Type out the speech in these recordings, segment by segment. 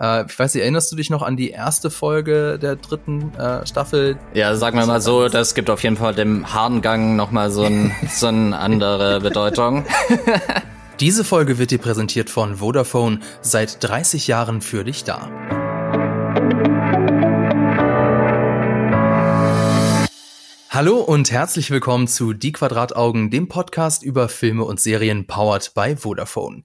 Äh, ich weiß nicht, erinnerst du dich noch an die erste Folge der dritten äh, Staffel? Ja, sagen wir mal so, das gibt auf jeden Fall dem Harngang nochmal so, ein, so eine andere Bedeutung. Diese Folge wird dir präsentiert von Vodafone, seit 30 Jahren für dich da. Hallo und herzlich willkommen zu Die Quadrataugen, dem Podcast über Filme und Serien powered by Vodafone.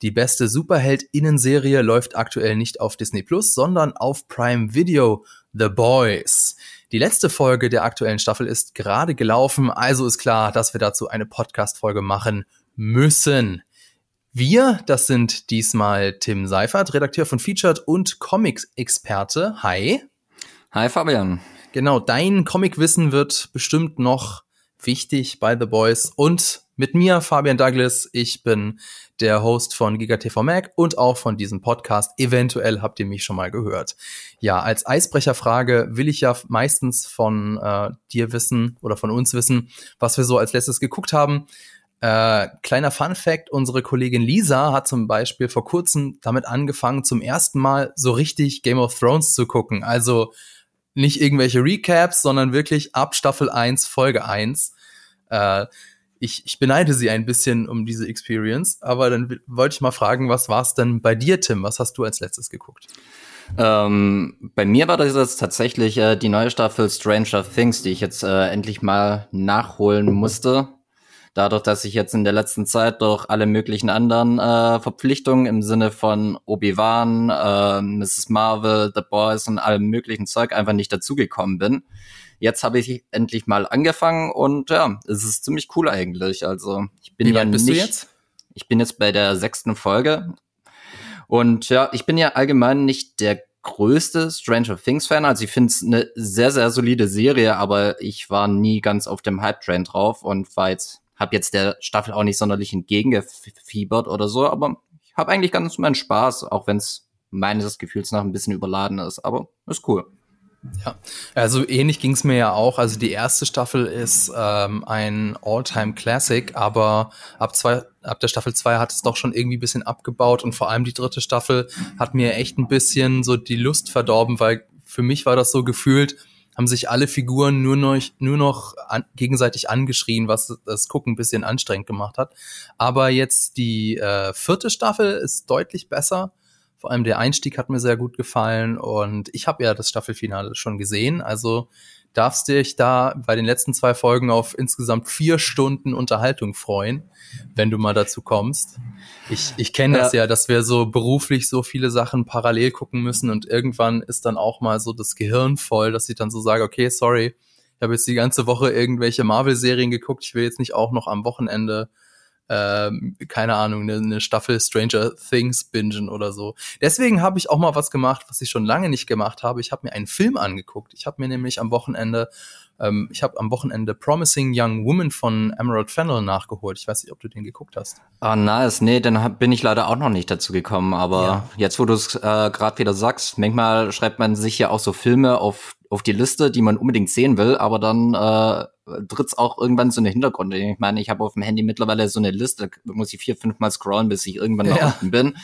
Die beste Superheld-Innenserie läuft aktuell nicht auf Disney Plus, sondern auf Prime Video, The Boys. Die letzte Folge der aktuellen Staffel ist gerade gelaufen, also ist klar, dass wir dazu eine Podcast-Folge machen müssen. Wir, das sind diesmal Tim Seifert, Redakteur von Featured und Comics-Experte. Hi. Hi Fabian. Genau, dein Comicwissen wird bestimmt noch wichtig bei The Boys und mit mir Fabian Douglas. Ich bin der Host von GigaTV Mac und auch von diesem Podcast. Eventuell habt ihr mich schon mal gehört. Ja, als Eisbrecherfrage will ich ja meistens von äh, dir wissen oder von uns wissen, was wir so als letztes geguckt haben. Äh, kleiner Fun Fact, unsere Kollegin Lisa hat zum Beispiel vor kurzem damit angefangen, zum ersten Mal so richtig Game of Thrones zu gucken. Also nicht irgendwelche Recaps, sondern wirklich ab Staffel 1, Folge 1. Äh, ich, ich beneide sie ein bisschen um diese Experience, aber dann wollte ich mal fragen, was war es denn bei dir, Tim? Was hast du als letztes geguckt? Ähm, bei mir war das jetzt tatsächlich äh, die neue Staffel Stranger Things, die ich jetzt äh, endlich mal nachholen musste. Dadurch, dass ich jetzt in der letzten Zeit durch alle möglichen anderen äh, Verpflichtungen im Sinne von Obi-Wan, äh, Mrs. Marvel, The Boys und allem möglichen Zeug einfach nicht dazugekommen bin. Jetzt habe ich endlich mal angefangen und ja, es ist ziemlich cool eigentlich. Also ich bin Wie ja bist nicht. du jetzt? Ich bin jetzt bei der sechsten Folge und ja, ich bin ja allgemein nicht der größte Stranger Things Fan. Also ich finde es eine sehr sehr solide Serie, aber ich war nie ganz auf dem Hype Train drauf und war jetzt habe jetzt der Staffel auch nicht sonderlich entgegengefiebert oder so, aber ich habe eigentlich ganz meinen Spaß, auch wenn es meines Gefühls nach ein bisschen überladen ist, aber ist cool. Ja, also ähnlich ging es mir ja auch. Also die erste Staffel ist ähm, ein All-Time-Classic, aber ab, zwei, ab der Staffel 2 hat es doch schon irgendwie bisschen abgebaut und vor allem die dritte Staffel hat mir echt ein bisschen so die Lust verdorben, weil für mich war das so gefühlt, haben sich alle Figuren nur noch, nur noch an, gegenseitig angeschrien, was das Gucken ein bisschen anstrengend gemacht hat. Aber jetzt die äh, vierte Staffel ist deutlich besser vor allem der Einstieg hat mir sehr gut gefallen und ich habe ja das Staffelfinale schon gesehen. Also darfst dich da bei den letzten zwei Folgen auf insgesamt vier Stunden Unterhaltung freuen, wenn du mal dazu kommst. Ich, ich kenne das ja. ja, dass wir so beruflich so viele Sachen parallel gucken müssen und irgendwann ist dann auch mal so das Gehirn voll, dass ich dann so sage, okay, sorry, ich habe jetzt die ganze Woche irgendwelche Marvel-Serien geguckt, ich will jetzt nicht auch noch am Wochenende ähm, keine Ahnung, eine, eine Staffel Stranger Things bingen oder so. Deswegen habe ich auch mal was gemacht, was ich schon lange nicht gemacht habe. Ich habe mir einen Film angeguckt. Ich habe mir nämlich am Wochenende ähm, ich habe am Wochenende Promising Young Woman von Emerald Fennell nachgeholt. Ich weiß nicht, ob du den geguckt hast. Ah, nice. Nee, dann hab, bin ich leider auch noch nicht dazu gekommen. Aber ja. jetzt, wo du es äh, gerade wieder sagst, manchmal schreibt man sich ja auch so Filme auf, auf die Liste, die man unbedingt sehen will, aber dann äh, tritt's auch irgendwann so eine Hintergrund. Ich meine, ich habe auf dem Handy mittlerweile so eine Liste, da muss ich vier, fünf Mal scrollen, bis ich irgendwann ja. nach unten bin.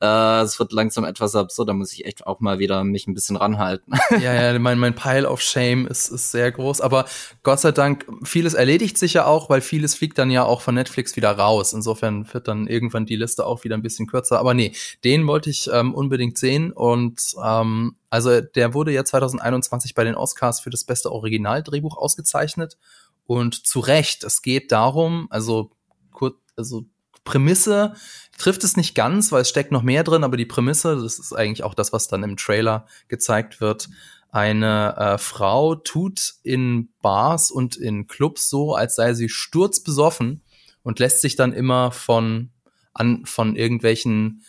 Äh, es wird langsam etwas absurd, da muss ich echt auch mal wieder mich ein bisschen ranhalten. ja, ja, mein, mein Pile of Shame ist, ist sehr groß, aber Gott sei Dank, vieles erledigt sich ja auch, weil vieles fliegt dann ja auch von Netflix wieder raus. Insofern wird dann irgendwann die Liste auch wieder ein bisschen kürzer. Aber nee, den wollte ich ähm, unbedingt sehen und ähm, also der wurde ja 2021 bei den Oscars für das beste Originaldrehbuch ausgezeichnet und zu Recht. Es geht darum, also kurz, also Prämisse trifft es nicht ganz, weil es steckt noch mehr drin, aber die Prämisse, das ist eigentlich auch das, was dann im Trailer gezeigt wird. Eine äh, Frau tut in Bars und in Clubs so, als sei sie sturzbesoffen und lässt sich dann immer von an von irgendwelchen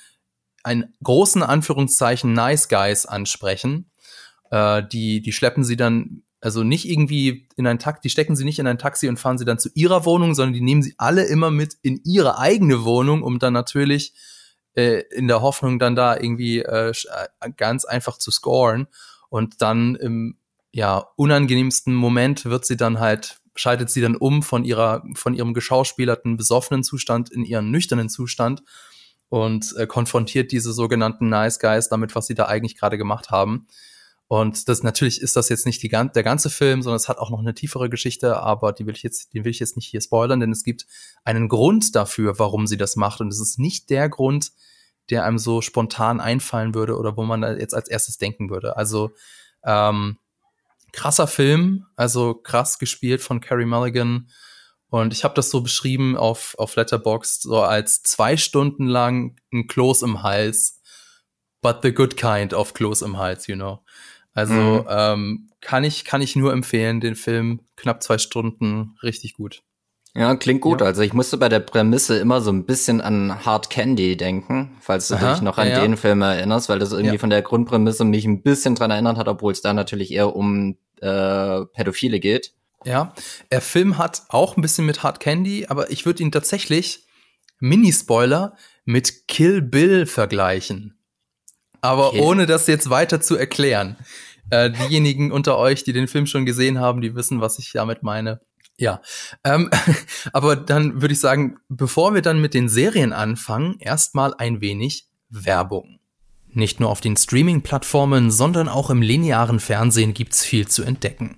ein großen Anführungszeichen Nice Guys ansprechen. Äh, die die schleppen sie dann also nicht irgendwie in ein Taxi, die stecken sie nicht in ein Taxi und fahren sie dann zu ihrer Wohnung, sondern die nehmen sie alle immer mit in ihre eigene Wohnung, um dann natürlich äh, in der Hoffnung dann da irgendwie äh, äh, ganz einfach zu scoren. Und dann im ja, unangenehmsten Moment wird sie dann halt, schaltet sie dann um von ihrer, von ihrem geschauspielerten besoffenen Zustand in ihren nüchternen Zustand und äh, konfrontiert diese sogenannten Nice Guys damit, was sie da eigentlich gerade gemacht haben. Und das natürlich ist das jetzt nicht die, der ganze Film, sondern es hat auch noch eine tiefere Geschichte, aber die will ich jetzt, den will ich jetzt nicht hier spoilern, denn es gibt einen Grund dafür, warum sie das macht. Und es ist nicht der Grund, der einem so spontan einfallen würde oder wo man jetzt als erstes denken würde. Also ähm, krasser Film, also krass gespielt von Carrie Mulligan. Und ich habe das so beschrieben auf, auf Letterboxd, so als zwei Stunden lang ein Kloß im Hals, but the good kind of Kloß im Hals, you know. Also mhm. ähm, kann ich kann ich nur empfehlen, den Film knapp zwei Stunden richtig gut. Ja, klingt gut. Ja. Also ich musste bei der Prämisse immer so ein bisschen an Hard Candy denken, falls du Aha, dich noch an ja, den Film erinnerst, weil das irgendwie ja. von der Grundprämisse mich ein bisschen dran erinnert hat, obwohl es da natürlich eher um äh, Pädophile geht. Ja, der Film hat auch ein bisschen mit Hard Candy, aber ich würde ihn tatsächlich Mini-Spoiler mit Kill Bill vergleichen aber okay. ohne das jetzt weiter zu erklären. Äh, diejenigen unter euch, die den Film schon gesehen haben, die wissen, was ich damit meine. Ja, ähm, aber dann würde ich sagen, bevor wir dann mit den Serien anfangen, erstmal ein wenig Werbung. Nicht nur auf den Streaming-Plattformen, sondern auch im linearen Fernsehen gibt's viel zu entdecken.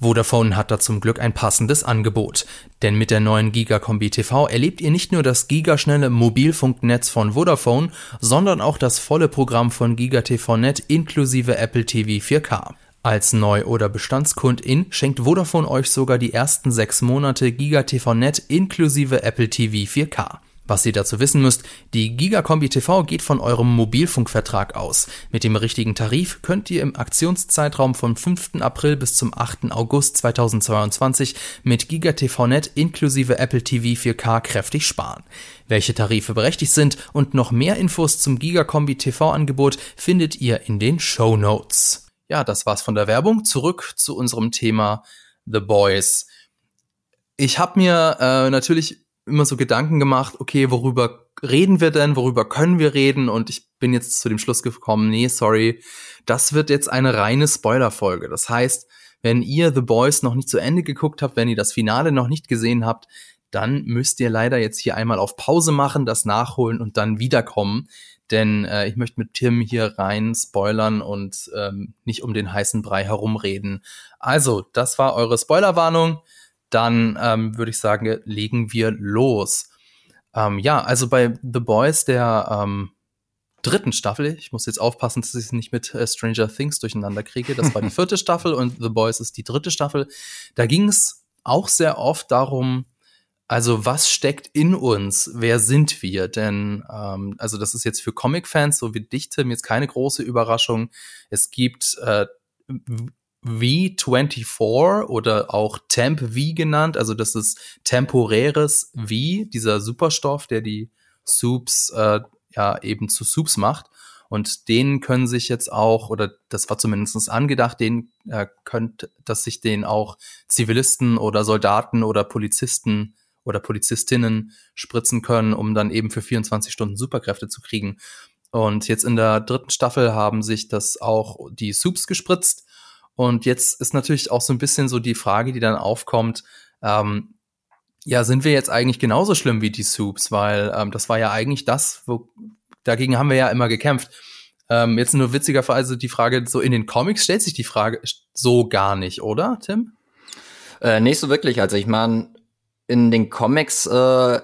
Vodafone hat da zum Glück ein passendes Angebot. Denn mit der neuen Gigakombi TV erlebt ihr nicht nur das gigaschnelle Mobilfunknetz von Vodafone, sondern auch das volle Programm von GigaTV-Net inklusive Apple TV 4K. Als Neu- oder Bestandskundin schenkt Vodafone euch sogar die ersten sechs Monate GigaTV-Net inklusive Apple TV 4K. Was ihr dazu wissen müsst, die Gigakombi TV geht von eurem Mobilfunkvertrag aus. Mit dem richtigen Tarif könnt ihr im Aktionszeitraum vom 5. April bis zum 8. August 2022 mit GigaTV-Net inklusive Apple TV 4K kräftig sparen. Welche Tarife berechtigt sind und noch mehr Infos zum Gigakombi TV-Angebot findet ihr in den Show Notes. Ja, das war's von der Werbung. Zurück zu unserem Thema The Boys. Ich habe mir äh, natürlich immer so Gedanken gemacht, okay, worüber reden wir denn, worüber können wir reden? Und ich bin jetzt zu dem Schluss gekommen, nee, sorry, das wird jetzt eine reine Spoilerfolge. Das heißt, wenn ihr The Boys noch nicht zu Ende geguckt habt, wenn ihr das Finale noch nicht gesehen habt, dann müsst ihr leider jetzt hier einmal auf Pause machen, das nachholen und dann wiederkommen. Denn äh, ich möchte mit Tim hier rein spoilern und ähm, nicht um den heißen Brei herumreden. Also, das war eure Spoilerwarnung dann ähm, würde ich sagen, legen wir los. Ähm, ja, also bei The Boys, der ähm, dritten Staffel, ich muss jetzt aufpassen, dass ich es nicht mit äh, Stranger Things durcheinander kriege, das war die vierte Staffel und The Boys ist die dritte Staffel. Da ging es auch sehr oft darum, also was steckt in uns? Wer sind wir? Denn ähm, also das ist jetzt für Comic-Fans so wie dich Tim jetzt keine große Überraschung. Es gibt äh, V24 oder auch Temp V genannt. Also das ist temporäres V, dieser Superstoff, der die Soups äh, ja eben zu Soups macht. Und den können sich jetzt auch, oder das war zumindest angedacht, den äh, könnt, dass sich den auch Zivilisten oder Soldaten oder Polizisten oder Polizistinnen spritzen können, um dann eben für 24 Stunden Superkräfte zu kriegen. Und jetzt in der dritten Staffel haben sich das auch die Soups gespritzt und jetzt ist natürlich auch so ein bisschen so die Frage, die dann aufkommt, ähm, ja, sind wir jetzt eigentlich genauso schlimm wie die Soups? Weil ähm, das war ja eigentlich das, wo dagegen haben wir ja immer gekämpft. Ähm, jetzt nur witzigerweise die Frage, so in den Comics stellt sich die Frage so gar nicht, oder, Tim? Äh, nicht so wirklich. Also ich meine, in den Comics äh,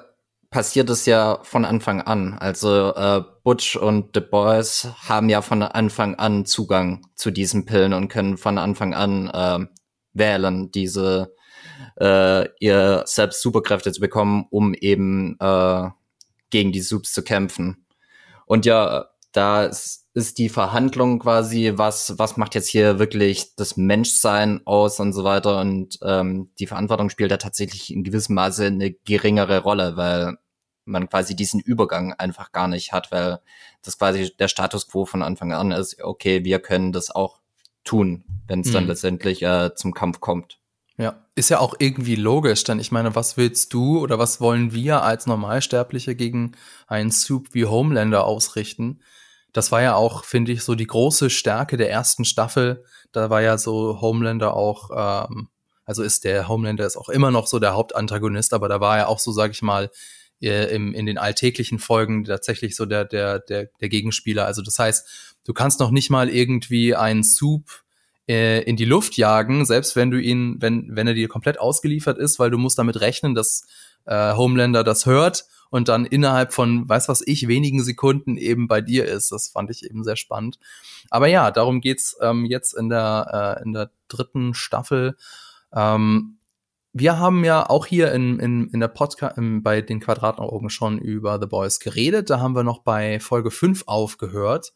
passiert es ja von Anfang an. Also äh, Butch und The Boys haben ja von Anfang an Zugang zu diesen Pillen und können von Anfang an äh, wählen, diese äh, ihr selbst Superkräfte zu bekommen, um eben äh, gegen die Subs zu kämpfen. Und ja, da ist, ist die Verhandlung quasi, was, was macht jetzt hier wirklich das Menschsein aus und so weiter. Und ähm, die Verantwortung spielt da tatsächlich in gewissem Maße eine geringere Rolle, weil man quasi diesen Übergang einfach gar nicht hat, weil das quasi der Status quo von Anfang an ist, okay, wir können das auch tun, wenn es dann mhm. letztendlich äh, zum Kampf kommt. Ja, ist ja auch irgendwie logisch, denn ich meine, was willst du oder was wollen wir als Normalsterbliche gegen einen Soup wie Homelander ausrichten? Das war ja auch, finde ich, so die große Stärke der ersten Staffel. Da war ja so Homelander auch, ähm, also ist der Homelander ist auch immer noch so der Hauptantagonist, aber da war er auch so, sag ich mal, äh, im, in den alltäglichen Folgen tatsächlich so der, der, der, der Gegenspieler. Also das heißt, du kannst noch nicht mal irgendwie einen Soup äh, in die Luft jagen, selbst wenn du ihn, wenn, wenn er dir komplett ausgeliefert ist, weil du musst damit rechnen, dass äh, Homelander das hört und dann innerhalb von, weiß was ich, wenigen Sekunden eben bei dir ist. Das fand ich eben sehr spannend. Aber ja, darum geht's ähm, jetzt in der, äh, in der dritten Staffel. Ähm, wir haben ja auch hier in, in, in der Podcast bei den Quadrataugen schon über The Boys geredet. Da haben wir noch bei Folge 5 aufgehört.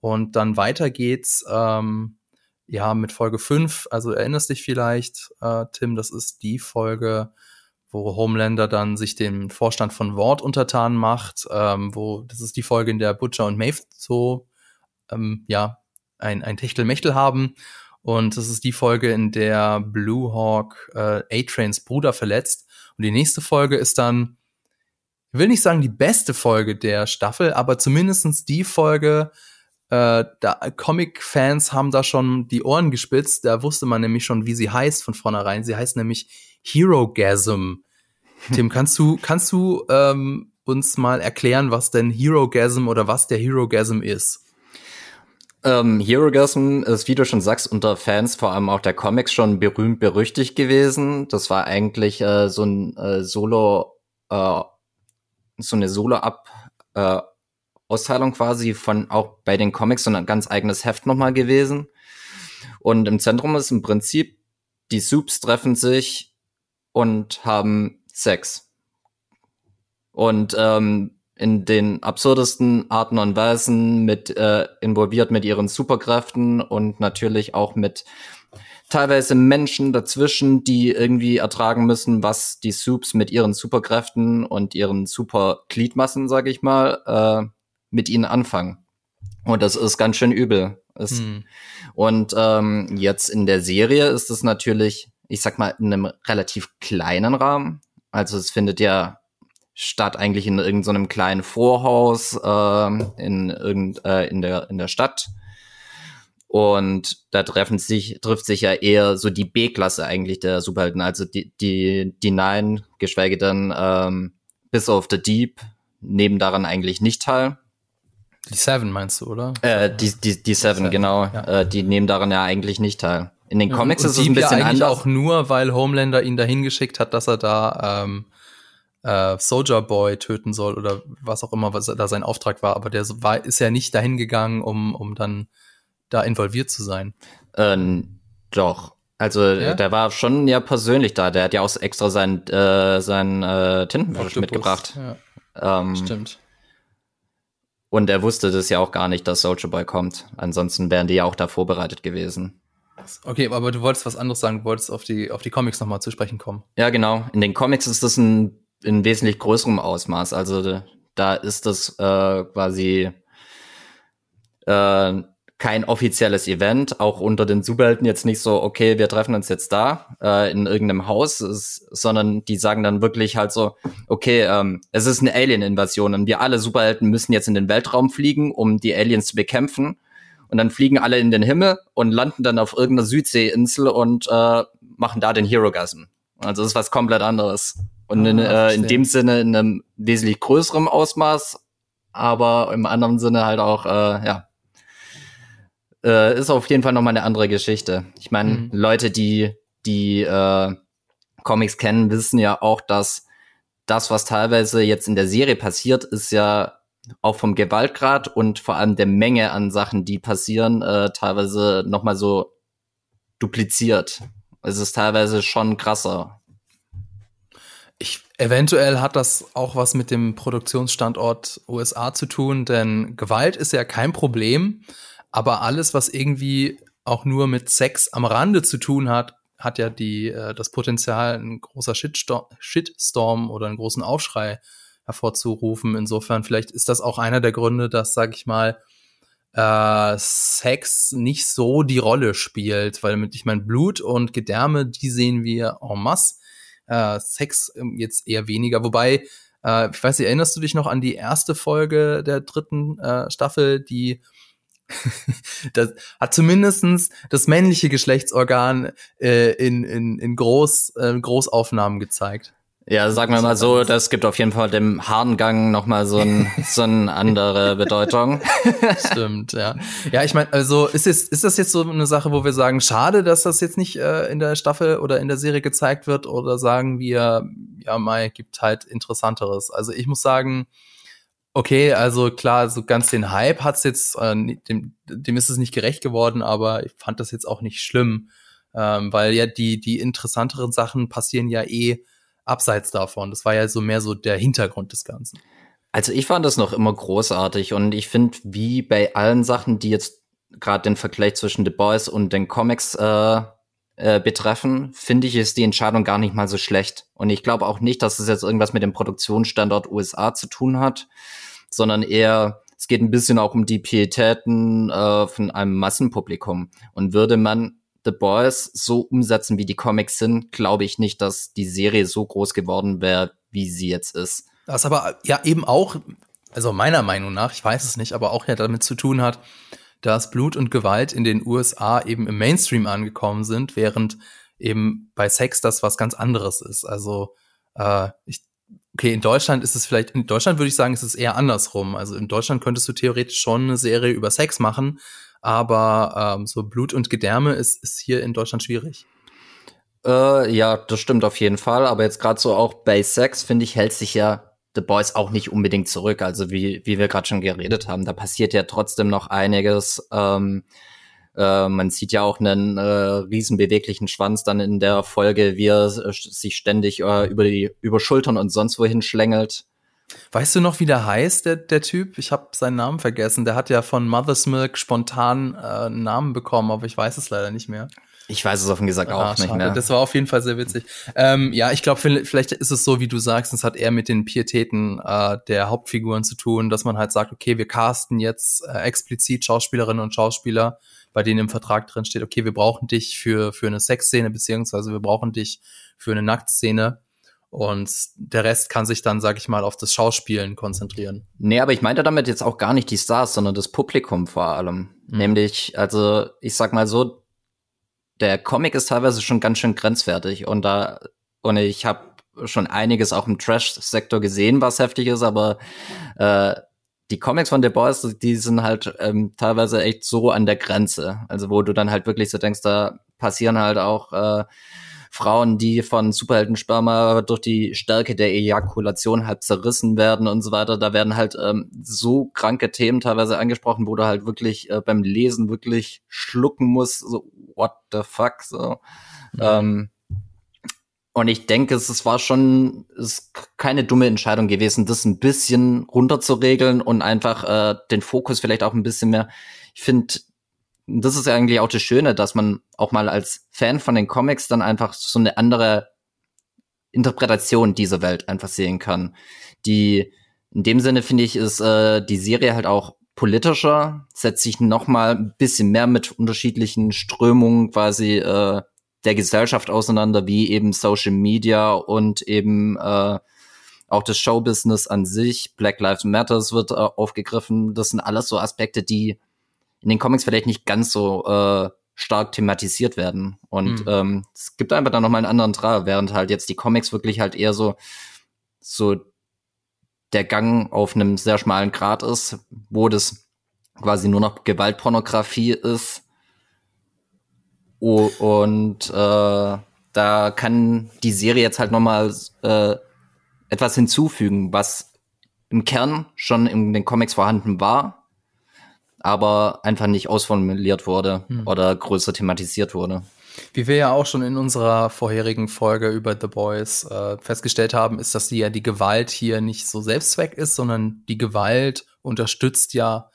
Und dann weiter geht's ähm, ja mit Folge 5. Also erinnerst dich vielleicht, äh, Tim, das ist die Folge, wo Homelander dann sich dem Vorstand von Ward untertan macht. Ähm, wo das ist die Folge, in der Butcher und Maeve so ähm, ja ein, ein Techtelmechtel haben. Und das ist die Folge, in der Blue Hawk äh, A-Trains Bruder verletzt. Und die nächste Folge ist dann, ich will nicht sagen die beste Folge der Staffel, aber zumindestens die Folge, äh, Comic-Fans haben da schon die Ohren gespitzt. Da wusste man nämlich schon, wie sie heißt von vornherein. Sie heißt nämlich Herogasm. Tim, kannst du, kannst du ähm, uns mal erklären, was denn Herogasm oder was der Herogasm ist? Ähm, Herogasm ist, wie du schon sagst, unter Fans, vor allem auch der Comics, schon berühmt berüchtigt gewesen. Das war eigentlich äh, so ein äh, Solo, äh, so eine Solo-Ab, äh, Austeilung quasi von auch bei den Comics, so ein ganz eigenes Heft nochmal gewesen. Und im Zentrum ist im Prinzip, die Soups treffen sich und haben Sex. Und ähm, in den absurdesten Arten und Weisen mit äh, involviert mit ihren Superkräften und natürlich auch mit teilweise Menschen dazwischen, die irgendwie ertragen müssen, was die Soups mit ihren Superkräften und ihren Supergliedmassen, sage ich mal, äh, mit ihnen anfangen. Und das ist ganz schön übel. Hm. Und ähm, jetzt in der Serie ist es natürlich, ich sag mal, in einem relativ kleinen Rahmen. Also es findet ja statt eigentlich in irgendeinem so kleinen Vorhaus äh, in, irgend, äh, in, der, in der Stadt. Und da treffen sich, trifft sich ja eher so die B-Klasse eigentlich der Superhelden, also die, die, die Nine, geschweige denn ähm, bis auf The Deep, nehmen daran eigentlich nicht teil. Die Seven meinst du, oder? Äh, die, die, die Seven, Seven genau. Ja. Äh, die nehmen daran ja eigentlich nicht teil. In den Comics ja, ist es ein bisschen ja eigentlich anders. auch nur, weil Homelander ihn dahin geschickt hat, dass er da ähm, äh, Soldier Boy töten soll oder was auch immer, was da sein Auftrag war. Aber der war, ist ja nicht dahin gegangen, um, um dann da involviert zu sein. Ähm, doch. Also ja? der war schon ja persönlich da. Der hat ja auch extra sein, äh, sein äh, Tintenfisch mitgebracht. Ja. Ähm, Stimmt. Und er wusste das ja auch gar nicht, dass Soldier Boy kommt. Ansonsten wären die ja auch da vorbereitet gewesen. Okay, aber du wolltest was anderes sagen, du wolltest auf die, auf die Comics nochmal zu sprechen kommen. Ja, genau. In den Comics ist das ein in wesentlich größerem Ausmaß. Also da ist das äh, quasi äh, kein offizielles Event, auch unter den Superhelden jetzt nicht so, okay, wir treffen uns jetzt da äh, in irgendeinem Haus, ist, sondern die sagen dann wirklich halt so, okay, ähm, es ist eine Alien-Invasion und wir alle Superhelden müssen jetzt in den Weltraum fliegen, um die Aliens zu bekämpfen. Und dann fliegen alle in den Himmel und landen dann auf irgendeiner Südseeinsel und äh, machen da den Herogasm. Also das ist was komplett anderes. Und in, ah, äh, in dem Sinne in einem wesentlich größeren Ausmaß, aber im anderen Sinne halt auch, äh, ja, äh, ist auf jeden Fall nochmal eine andere Geschichte. Ich meine, mhm. Leute, die die äh, Comics kennen, wissen ja auch, dass das, was teilweise jetzt in der Serie passiert, ist ja auch vom Gewaltgrad und vor allem der Menge an Sachen, die passieren, äh, teilweise nochmal so dupliziert. Es ist teilweise schon krasser. Ich, eventuell hat das auch was mit dem Produktionsstandort USA zu tun, denn Gewalt ist ja kein Problem, aber alles, was irgendwie auch nur mit Sex am Rande zu tun hat, hat ja die, äh, das Potenzial, ein großer Shitstorm, Shitstorm oder einen großen Aufschrei hervorzurufen. Insofern, vielleicht ist das auch einer der Gründe, dass, sag ich mal, äh, Sex nicht so die Rolle spielt, weil mit, ich meine, Blut und Gedärme, die sehen wir en masse äh, Sex ähm, jetzt eher weniger. Wobei, äh, ich weiß nicht, erinnerst du dich noch an die erste Folge der dritten äh, Staffel, die das hat zumindestens das männliche Geschlechtsorgan äh, in, in, in Groß, äh, Großaufnahmen gezeigt. Ja, sagen wir mal so, das gibt auf jeden Fall dem Harngang nochmal so, ein, so eine andere Bedeutung. Stimmt, ja. Ja, ich meine, also ist, es, ist das jetzt so eine Sache, wo wir sagen, schade, dass das jetzt nicht äh, in der Staffel oder in der Serie gezeigt wird oder sagen wir, ja, Mai gibt halt Interessanteres. Also ich muss sagen, okay, also klar, so ganz den Hype hat's jetzt, äh, dem, dem ist es nicht gerecht geworden, aber ich fand das jetzt auch nicht schlimm, ähm, weil ja die, die interessanteren Sachen passieren ja eh abseits davon. Das war ja so mehr so der Hintergrund des Ganzen. Also ich fand das noch immer großartig und ich finde, wie bei allen Sachen, die jetzt gerade den Vergleich zwischen The Boys und den Comics äh, äh, betreffen, finde ich, ist die Entscheidung gar nicht mal so schlecht. Und ich glaube auch nicht, dass es jetzt irgendwas mit dem Produktionsstandort USA zu tun hat, sondern eher, es geht ein bisschen auch um die Pietäten äh, von einem Massenpublikum. Und würde man The Boys so umsetzen, wie die Comics sind, glaube ich nicht, dass die Serie so groß geworden wäre, wie sie jetzt ist. Was aber ja eben auch, also meiner Meinung nach, ich weiß es nicht, aber auch ja damit zu tun hat, dass Blut und Gewalt in den USA eben im Mainstream angekommen sind, während eben bei Sex das was ganz anderes ist. Also äh, ich, okay, in Deutschland ist es vielleicht, in Deutschland würde ich sagen, ist es eher andersrum. Also in Deutschland könntest du theoretisch schon eine Serie über Sex machen, aber ähm, so Blut und Gedärme ist, ist hier in Deutschland schwierig. Äh, ja, das stimmt auf jeden Fall. Aber jetzt gerade so auch bei Sex, finde ich, hält sich ja The Boys auch nicht unbedingt zurück. Also wie, wie wir gerade schon geredet haben, da passiert ja trotzdem noch einiges. Ähm, äh, man sieht ja auch einen äh, riesen beweglichen Schwanz dann in der Folge, wie er äh, sich ständig äh, über die über Schultern und sonst wohin schlängelt. Weißt du noch, wie der heißt, der, der Typ? Ich habe seinen Namen vergessen. Der hat ja von Mother's Milk spontan äh, einen Namen bekommen, aber ich weiß es leider nicht mehr. Ich weiß es offen gesagt auch ah, nicht mehr. Das war auf jeden Fall sehr witzig. Ähm, ja, ich glaube, vielleicht ist es so, wie du sagst, es hat eher mit den Pietäten äh, der Hauptfiguren zu tun, dass man halt sagt, okay, wir casten jetzt äh, explizit Schauspielerinnen und Schauspieler, bei denen im Vertrag drin steht, okay, wir brauchen dich für, für eine Sexszene, beziehungsweise wir brauchen dich für eine Nacktszene. Und der Rest kann sich dann, sag ich mal, auf das Schauspielen konzentrieren. Nee, aber ich meinte damit jetzt auch gar nicht die Stars, sondern das Publikum vor allem. Mhm. Nämlich, also ich sag mal so, der Comic ist teilweise schon ganz schön grenzwertig und da und ich habe schon einiges auch im Trash-Sektor gesehen, was heftig ist, aber äh, die Comics von The Boys, die sind halt ähm, teilweise echt so an der Grenze. Also wo du dann halt wirklich so denkst, da passieren halt auch äh, Frauen, die von Superheldensperma durch die Stärke der Ejakulation halt zerrissen werden und so weiter. Da werden halt ähm, so kranke Themen teilweise angesprochen, wo du halt wirklich äh, beim Lesen wirklich schlucken musst, so what the fuck, so. Mhm. Ähm, und ich denke, es, es war schon es ist keine dumme Entscheidung gewesen, das ein bisschen runterzuregeln und einfach äh, den Fokus vielleicht auch ein bisschen mehr. Ich finde, das ist ja eigentlich auch das Schöne, dass man auch mal als Fan von den Comics dann einfach so eine andere Interpretation dieser Welt einfach sehen kann. Die in dem Sinne finde ich ist äh, die Serie halt auch politischer, setzt sich noch mal ein bisschen mehr mit unterschiedlichen Strömungen quasi äh, der Gesellschaft auseinander, wie eben Social Media und eben äh, auch das Showbusiness an sich. Black Lives Matters wird äh, aufgegriffen. Das sind alles so Aspekte, die in den Comics vielleicht nicht ganz so äh, stark thematisiert werden. Und mhm. ähm, es gibt einfach dann noch mal einen anderen Draht, während halt jetzt die Comics wirklich halt eher so so der Gang auf einem sehr schmalen Grad ist, wo das quasi nur noch Gewaltpornografie ist. Oh, und äh, da kann die Serie jetzt halt noch mal äh, etwas hinzufügen, was im Kern schon in den Comics vorhanden war, aber einfach nicht ausformuliert wurde hm. oder größer thematisiert wurde. Wie wir ja auch schon in unserer vorherigen Folge über The Boys äh, festgestellt haben, ist, dass die ja die Gewalt hier nicht so Selbstzweck ist, sondern die Gewalt unterstützt ja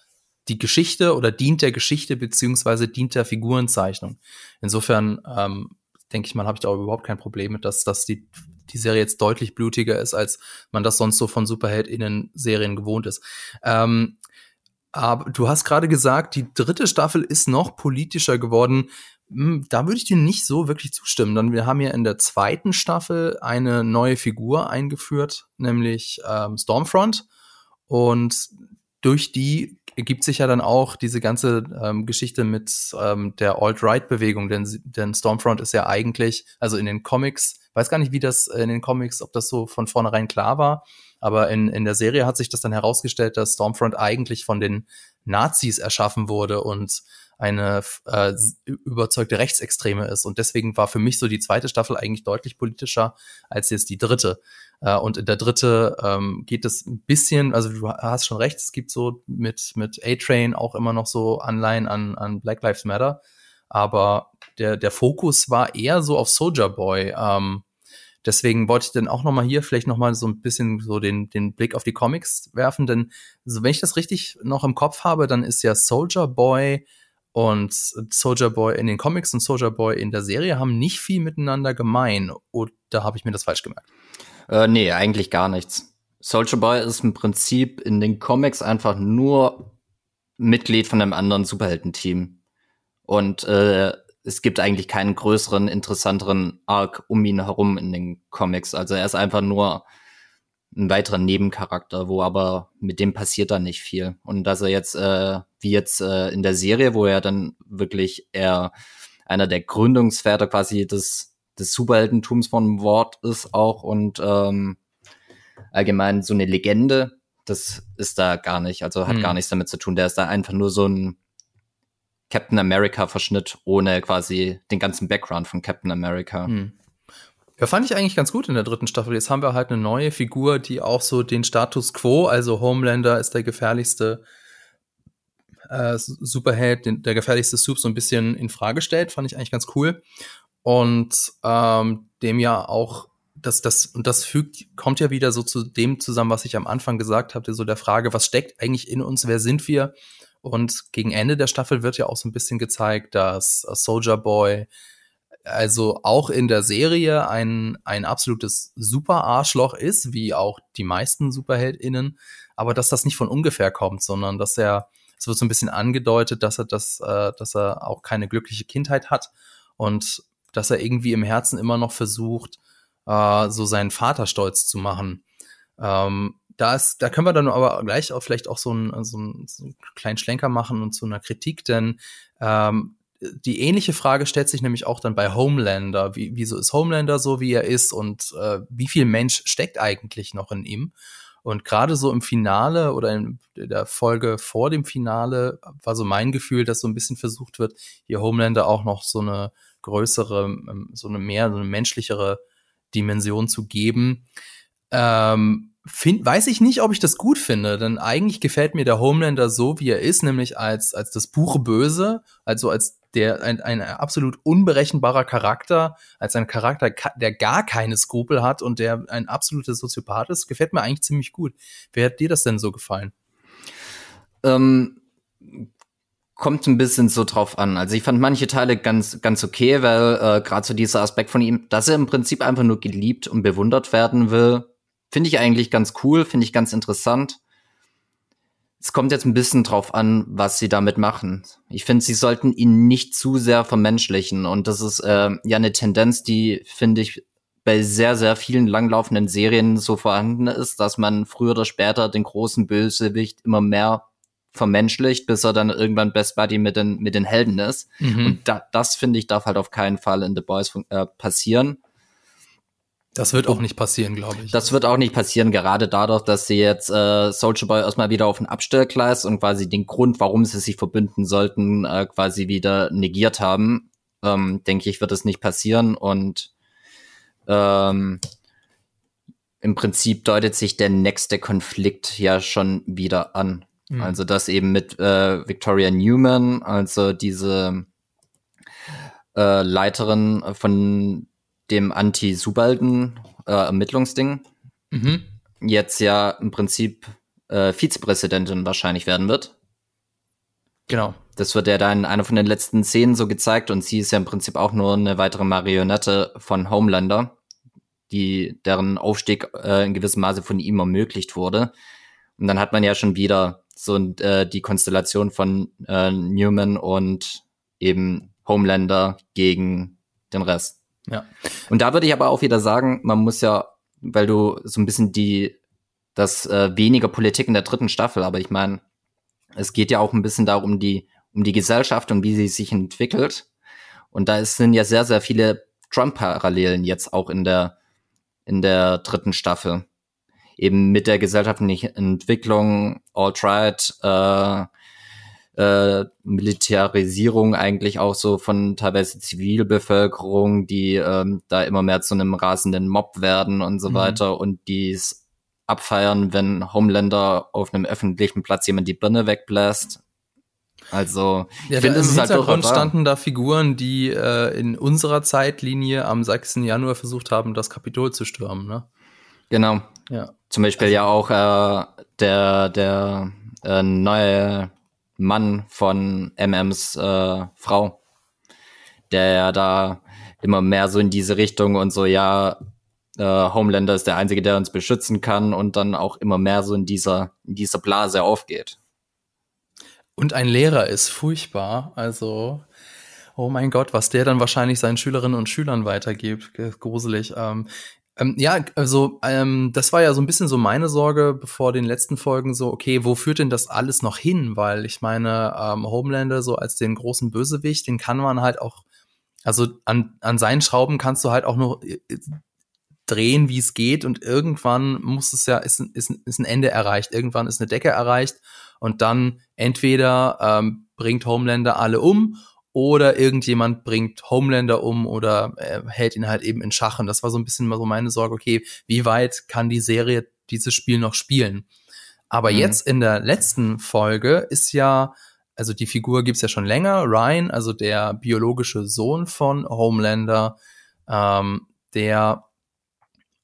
die Geschichte oder dient der Geschichte beziehungsweise dient der Figurenzeichnung. Insofern ähm, denke ich mal, habe ich da überhaupt kein Problem mit, dass, dass die, die Serie jetzt deutlich blutiger ist, als man das sonst so von Superheldinnen-Serien gewohnt ist. Ähm, aber du hast gerade gesagt, die dritte Staffel ist noch politischer geworden. Hm, da würde ich dir nicht so wirklich zustimmen, denn wir haben ja in der zweiten Staffel eine neue Figur eingeführt, nämlich ähm, Stormfront. Und durch die ergibt sich ja dann auch diese ganze ähm, Geschichte mit ähm, der Alt-Right-Bewegung, denn, denn Stormfront ist ja eigentlich, also in den Comics, weiß gar nicht, wie das in den Comics, ob das so von vornherein klar war, aber in, in der Serie hat sich das dann herausgestellt, dass Stormfront eigentlich von den Nazis erschaffen wurde und eine äh, überzeugte Rechtsextreme ist. Und deswegen war für mich so die zweite Staffel eigentlich deutlich politischer als jetzt die dritte. Äh, und in der dritte ähm, geht es ein bisschen, also du hast schon recht, es gibt so mit, mit A-Train auch immer noch so Anleihen an, an Black Lives Matter. Aber der, der Fokus war eher so auf Soldier Boy. Ähm, deswegen wollte ich dann auch nochmal hier vielleicht nochmal so ein bisschen so den, den Blick auf die Comics werfen, denn so, wenn ich das richtig noch im Kopf habe, dann ist ja Soldier Boy und Soldier Boy in den Comics und Soldier Boy in der Serie haben nicht viel miteinander gemein. Oder habe ich mir das falsch gemerkt? Äh, nee, eigentlich gar nichts. Soldier Boy ist im Prinzip in den Comics einfach nur Mitglied von einem anderen Superheldenteam. Und äh, es gibt eigentlich keinen größeren, interessanteren Arc um ihn herum in den Comics. Also er ist einfach nur ein weiterer Nebencharakter, wo aber mit dem passiert dann nicht viel. Und dass er jetzt, äh, wie jetzt äh, in der Serie, wo er dann wirklich eher einer der Gründungsväter quasi des, des Superheldentums von Wort ist auch und ähm, allgemein so eine Legende, das ist da gar nicht, also hat hm. gar nichts damit zu tun. Der ist da einfach nur so ein Captain America Verschnitt ohne quasi den ganzen Background von Captain America. Hm. Ja, fand ich eigentlich ganz gut in der dritten Staffel. Jetzt haben wir halt eine neue Figur, die auch so den Status quo, also Homelander ist der gefährlichste äh, Superheld, den, der gefährlichste Soup so ein bisschen in Frage stellt. Fand ich eigentlich ganz cool. Und ähm, dem ja auch, das, das, und das fügt, kommt ja wieder so zu dem zusammen, was ich am Anfang gesagt habe, so der Frage, was steckt eigentlich in uns, wer sind wir? Und gegen Ende der Staffel wird ja auch so ein bisschen gezeigt, dass Soldier Boy also auch in der Serie ein, ein absolutes Super-Arschloch ist, wie auch die meisten SuperheldInnen, aber dass das nicht von ungefähr kommt, sondern dass er, es wird so ein bisschen angedeutet, dass er das, äh, dass er auch keine glückliche Kindheit hat und dass er irgendwie im Herzen immer noch versucht, äh, so seinen Vater stolz zu machen. Ähm, da ist, da können wir dann aber gleich auch vielleicht auch so einen, so einen, so einen kleinen Schlenker machen und zu einer Kritik, denn ähm, die ähnliche Frage stellt sich nämlich auch dann bei Homelander. Wie, wieso ist Homelander so, wie er ist und äh, wie viel Mensch steckt eigentlich noch in ihm? Und gerade so im Finale oder in der Folge vor dem Finale war so mein Gefühl, dass so ein bisschen versucht wird, hier Homelander auch noch so eine größere, ähm, so eine mehr, so eine menschlichere Dimension zu geben. Ähm, find, weiß ich nicht, ob ich das gut finde, denn eigentlich gefällt mir der Homelander so, wie er ist, nämlich als, als das pure Böse, also als der ein, ein absolut unberechenbarer Charakter, als ein Charakter, der gar keine Skrupel hat und der ein absoluter Soziopath ist, gefällt mir eigentlich ziemlich gut. Wer hat dir das denn so gefallen? Ähm, kommt ein bisschen so drauf an. Also ich fand manche Teile ganz ganz okay, weil äh, gerade so dieser Aspekt von ihm, dass er im Prinzip einfach nur geliebt und bewundert werden will, finde ich eigentlich ganz cool, finde ich ganz interessant. Es kommt jetzt ein bisschen drauf an, was sie damit machen. Ich finde, sie sollten ihn nicht zu sehr vermenschlichen. Und das ist äh, ja eine Tendenz, die, finde ich, bei sehr, sehr vielen langlaufenden Serien so vorhanden ist, dass man früher oder später den großen Bösewicht immer mehr vermenschlicht, bis er dann irgendwann Best Buddy mit den, mit den Helden ist. Mhm. Und da, das, finde ich, darf halt auf keinen Fall in The Boys äh, passieren. Das wird auch nicht passieren, glaube ich. Das wird auch nicht passieren, gerade dadurch, dass sie jetzt äh, Soldier Boy erstmal wieder auf ein Abstellgleis und quasi den Grund, warum sie sich verbünden sollten, äh, quasi wieder negiert haben. Ähm, denke ich, wird es nicht passieren und ähm, im Prinzip deutet sich der nächste Konflikt ja schon wieder an. Mhm. Also das eben mit äh, Victoria Newman, also diese äh, Leiterin von dem Anti-Subalden-Ermittlungsding, äh, mhm. jetzt ja im Prinzip äh, Vizepräsidentin wahrscheinlich werden wird. Genau. Das wird ja dann in einer von den letzten Szenen so gezeigt und sie ist ja im Prinzip auch nur eine weitere Marionette von Homelander, die deren Aufstieg äh, in gewissem Maße von ihm ermöglicht wurde. Und dann hat man ja schon wieder so äh, die Konstellation von äh, Newman und eben Homelander gegen den Rest. Ja. Und da würde ich aber auch wieder sagen, man muss ja, weil du so ein bisschen die, das äh, weniger Politik in der dritten Staffel, aber ich meine, es geht ja auch ein bisschen darum, die, um die Gesellschaft und wie sie sich entwickelt. Und da ist, sind ja sehr, sehr viele Trump-Parallelen jetzt auch in der, in der dritten Staffel. Eben mit der gesellschaftlichen Entwicklung, Alt-Right, äh, äh, Militarisierung eigentlich auch so von teilweise Zivilbevölkerung, die ähm, da immer mehr zu einem rasenden Mob werden und so mhm. weiter und dies abfeiern, wenn Homelander auf einem öffentlichen Platz jemand die Birne wegbläst. Also, ja, ich finde, es ist halt Hintergrund standen da Figuren, die äh, in unserer Zeitlinie am 6. Januar versucht haben, das Kapitol zu stürmen, ne? Genau. Ja. Zum Beispiel also, ja auch äh, der, der äh, neue Mann von MMs äh, Frau, der ja da immer mehr so in diese Richtung und so, ja, äh, Homelander ist der Einzige, der uns beschützen kann und dann auch immer mehr so in dieser, in dieser Blase aufgeht. Und ein Lehrer ist furchtbar, also oh mein Gott, was der dann wahrscheinlich seinen Schülerinnen und Schülern weitergibt, gruselig. Ähm, ähm, ja, also ähm, das war ja so ein bisschen so meine Sorge bevor den letzten Folgen so, okay, wo führt denn das alles noch hin? Weil ich meine, ähm, Homelander so als den großen Bösewicht, den kann man halt auch, also an, an seinen Schrauben kannst du halt auch noch äh, drehen, wie es geht und irgendwann muss es ja, ist, ist, ist ein Ende erreicht, irgendwann ist eine Decke erreicht und dann entweder ähm, bringt Homelander alle um oder irgendjemand bringt Homelander um oder äh, hält ihn halt eben in Schach. Und das war so ein bisschen mal so meine Sorge, okay, wie weit kann die Serie dieses Spiel noch spielen? Aber mhm. jetzt in der letzten Folge ist ja, also die Figur gibt's ja schon länger, Ryan, also der biologische Sohn von Homelander, ähm, der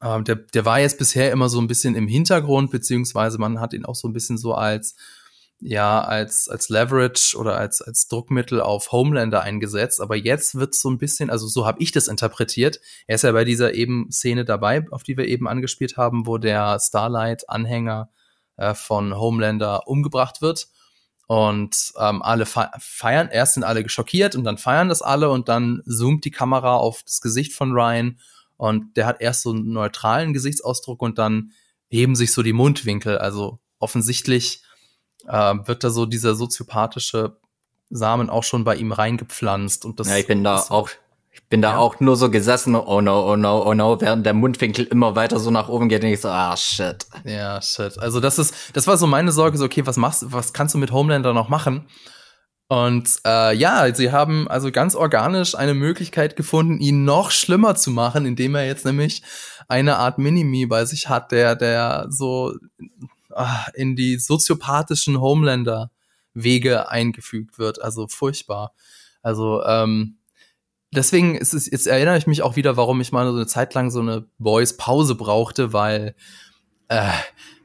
ähm, der, der war jetzt bisher immer so ein bisschen im Hintergrund, beziehungsweise man hat ihn auch so ein bisschen so als ja als als Leverage oder als als Druckmittel auf Homelander eingesetzt, aber jetzt wird so ein bisschen, also so habe ich das interpretiert. Er ist ja bei dieser eben Szene dabei, auf die wir eben angespielt haben, wo der Starlight Anhänger äh, von Homelander umgebracht wird und ähm, alle feiern. Erst sind alle geschockiert und dann feiern das alle und dann zoomt die Kamera auf das Gesicht von Ryan und der hat erst so einen neutralen Gesichtsausdruck und dann heben sich so die Mundwinkel. Also offensichtlich äh, wird da so dieser soziopathische Samen auch schon bei ihm reingepflanzt. Und das ja, ich bin da auch, ich bin da ja. auch nur so gesessen, oh no, oh no, oh no, während der Mundwinkel immer weiter so nach oben geht und ich so, ah, shit. Ja, shit. Also das ist, das war so meine Sorge, so, okay, was machst, was kannst du mit Homelander noch machen? Und äh, ja, sie haben also ganz organisch eine Möglichkeit gefunden, ihn noch schlimmer zu machen, indem er jetzt nämlich eine Art Minimi bei sich hat, der, der so in die soziopathischen Homelander-Wege eingefügt wird. Also furchtbar. Also, ähm, deswegen ist es, jetzt erinnere ich mich auch wieder, warum ich mal so eine Zeit lang so eine Boys-Pause brauchte, weil äh,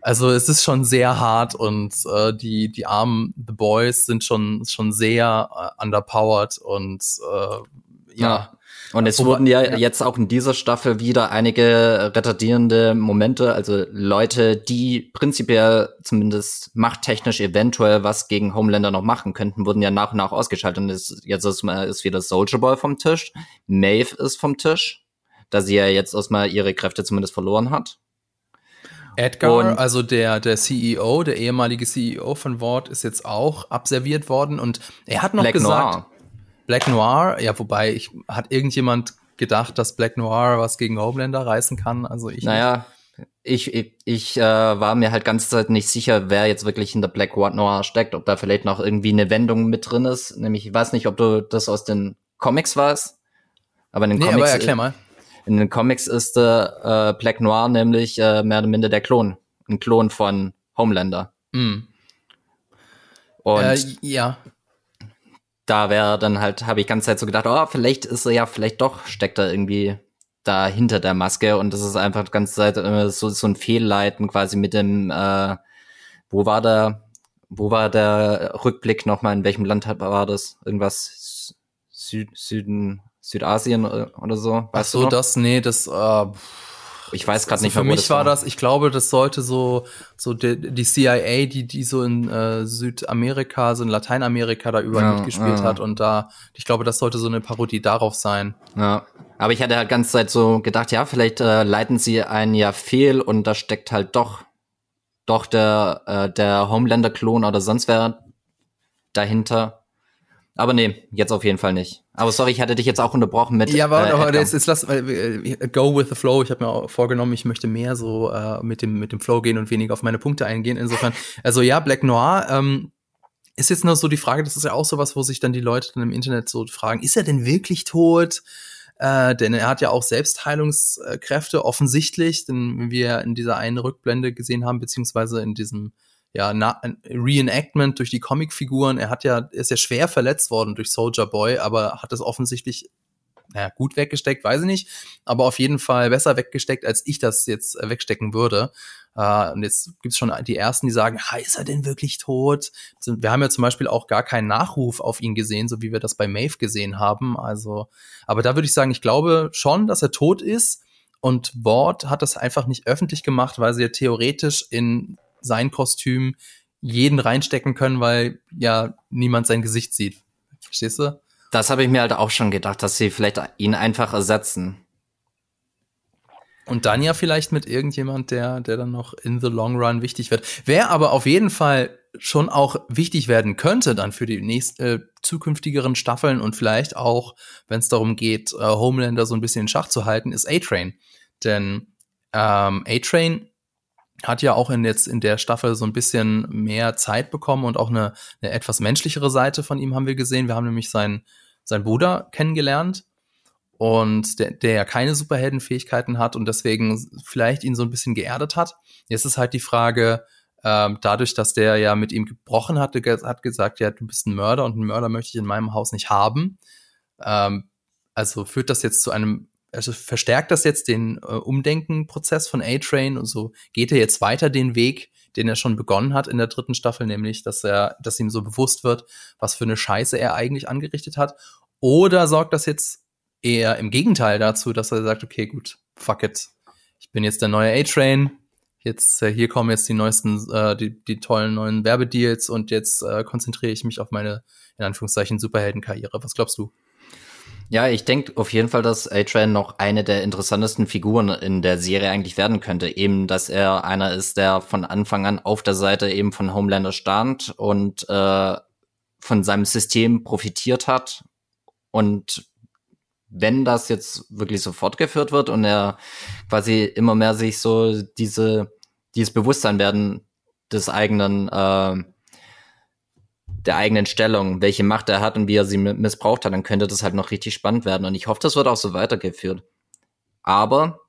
also es ist schon sehr hart und äh, die, die armen The Boys sind schon, schon sehr äh, underpowered und äh, ja. ja. Und es wurden ja, ja, jetzt auch in dieser Staffel wieder einige retardierende Momente, also Leute, die prinzipiell zumindest machttechnisch eventuell was gegen Homelander noch machen könnten, wurden ja nach und nach ausgeschaltet. Und es, jetzt ist, ist wieder Soldier Boy vom Tisch, Maeve ist vom Tisch, da sie ja jetzt erstmal ihre Kräfte zumindest verloren hat. Edgar, und also der, der CEO, der ehemalige CEO von Ward, ist jetzt auch abserviert worden und er hat noch Black gesagt, Noir. Black Noir, ja, wobei ich, hat irgendjemand gedacht, dass Black Noir was gegen Homelander reißen kann? Also ich. Naja, ich, ich, ich äh, war mir halt ganz Zeit nicht sicher, wer jetzt wirklich in der Black Noir steckt, ob da vielleicht noch irgendwie eine Wendung mit drin ist. Nämlich, ich weiß nicht, ob du das aus den Comics weißt. Aber in den nee, Comics. Aber erklär mal. In den Comics ist der äh, Black Noir nämlich äh, mehr oder minder der Klon. Ein Klon von Homelander. Mm. Und äh, ja da wäre dann halt, habe ich ganze Zeit so gedacht, oh, vielleicht ist er ja, vielleicht doch steckt er irgendwie da hinter der Maske und das ist einfach die ganze Zeit immer so, so ein Fehlleiten quasi mit dem, äh, wo war der, wo war der Rückblick nochmal, in welchem Land war das? Irgendwas Süd, Süden, Südasien oder so? Weißt Ach so, das, nee, das, äh, ich weiß gerade also nicht Für mich war das, ich glaube, das sollte so, so die, die CIA, die, die so in äh, Südamerika, so in Lateinamerika da überall ja, mitgespielt ja. hat und da, ich glaube, das sollte so eine Parodie darauf sein. Ja. Aber ich hatte halt ganze Zeit so gedacht, ja, vielleicht äh, leiten sie einen ja fehl und da steckt halt doch, doch der, äh, der Homelander-Klon oder sonst wer dahinter. Aber nee, jetzt auf jeden Fall nicht. Aber sorry, ich hatte dich jetzt auch unterbrochen mit. Ja, aber, äh, aber jetzt, jetzt lass äh, go with the flow. Ich habe mir auch vorgenommen, ich möchte mehr so äh, mit dem mit dem Flow gehen und weniger auf meine Punkte eingehen. Insofern, also ja, Black Noir ähm, ist jetzt nur so die Frage. Das ist ja auch sowas, wo sich dann die Leute dann im Internet so fragen: Ist er denn wirklich tot? Äh, denn er hat ja auch Selbstheilungskräfte offensichtlich, denn wie wir in dieser einen Rückblende gesehen haben, beziehungsweise in diesem ja, Na Reenactment durch die Comicfiguren. Er hat ja, ist ja schwer verletzt worden durch Soldier Boy, aber hat es offensichtlich naja, gut weggesteckt, weiß ich nicht, aber auf jeden Fall besser weggesteckt, als ich das jetzt äh, wegstecken würde. Uh, und jetzt gibt's schon die ersten, die sagen, ha, ist er denn wirklich tot? Wir haben ja zum Beispiel auch gar keinen Nachruf auf ihn gesehen, so wie wir das bei Maeve gesehen haben. Also, aber da würde ich sagen, ich glaube schon, dass er tot ist. Und Ward hat das einfach nicht öffentlich gemacht, weil sie ja theoretisch in sein Kostüm jeden reinstecken können, weil ja niemand sein Gesicht sieht. Verstehst du? Das habe ich mir halt auch schon gedacht, dass sie vielleicht ihn einfach ersetzen. Und dann ja vielleicht mit irgendjemand, der, der dann noch in the long run wichtig wird. Wer aber auf jeden Fall schon auch wichtig werden könnte dann für die nächsten äh, zukünftigeren Staffeln und vielleicht auch, wenn es darum geht, äh, Homelander so ein bisschen in Schach zu halten, ist A-Train. Denn ähm, A-Train hat ja auch in jetzt in der Staffel so ein bisschen mehr Zeit bekommen und auch eine, eine etwas menschlichere Seite von ihm haben wir gesehen. Wir haben nämlich seinen, seinen Bruder kennengelernt und der, der ja keine Superheldenfähigkeiten hat und deswegen vielleicht ihn so ein bisschen geerdet hat. Jetzt ist halt die Frage, ähm, dadurch, dass der ja mit ihm gebrochen hatte, hat gesagt, ja, du bist ein Mörder und einen Mörder möchte ich in meinem Haus nicht haben. Ähm, also führt das jetzt zu einem also verstärkt das jetzt den äh, Umdenkenprozess von A-Train und so geht er jetzt weiter den Weg, den er schon begonnen hat in der dritten Staffel, nämlich, dass er, dass ihm so bewusst wird, was für eine Scheiße er eigentlich angerichtet hat. Oder sorgt das jetzt eher im Gegenteil dazu, dass er sagt, okay, gut, fuck it. Ich bin jetzt der neue A-Train. Jetzt, äh, hier kommen jetzt die neuesten, äh, die, die tollen neuen Werbedeals und jetzt äh, konzentriere ich mich auf meine, in Anführungszeichen, Superheldenkarriere. Was glaubst du? Ja, ich denke auf jeden Fall, dass A-Train noch eine der interessantesten Figuren in der Serie eigentlich werden könnte. Eben, dass er einer ist, der von Anfang an auf der Seite eben von Homelander stand und äh, von seinem System profitiert hat. Und wenn das jetzt wirklich so fortgeführt wird und er quasi immer mehr sich so diese, dieses Bewusstsein werden des eigenen äh, der eigenen Stellung, welche Macht er hat und wie er sie missbraucht hat, dann könnte das halt noch richtig spannend werden. Und ich hoffe, das wird auch so weitergeführt. Aber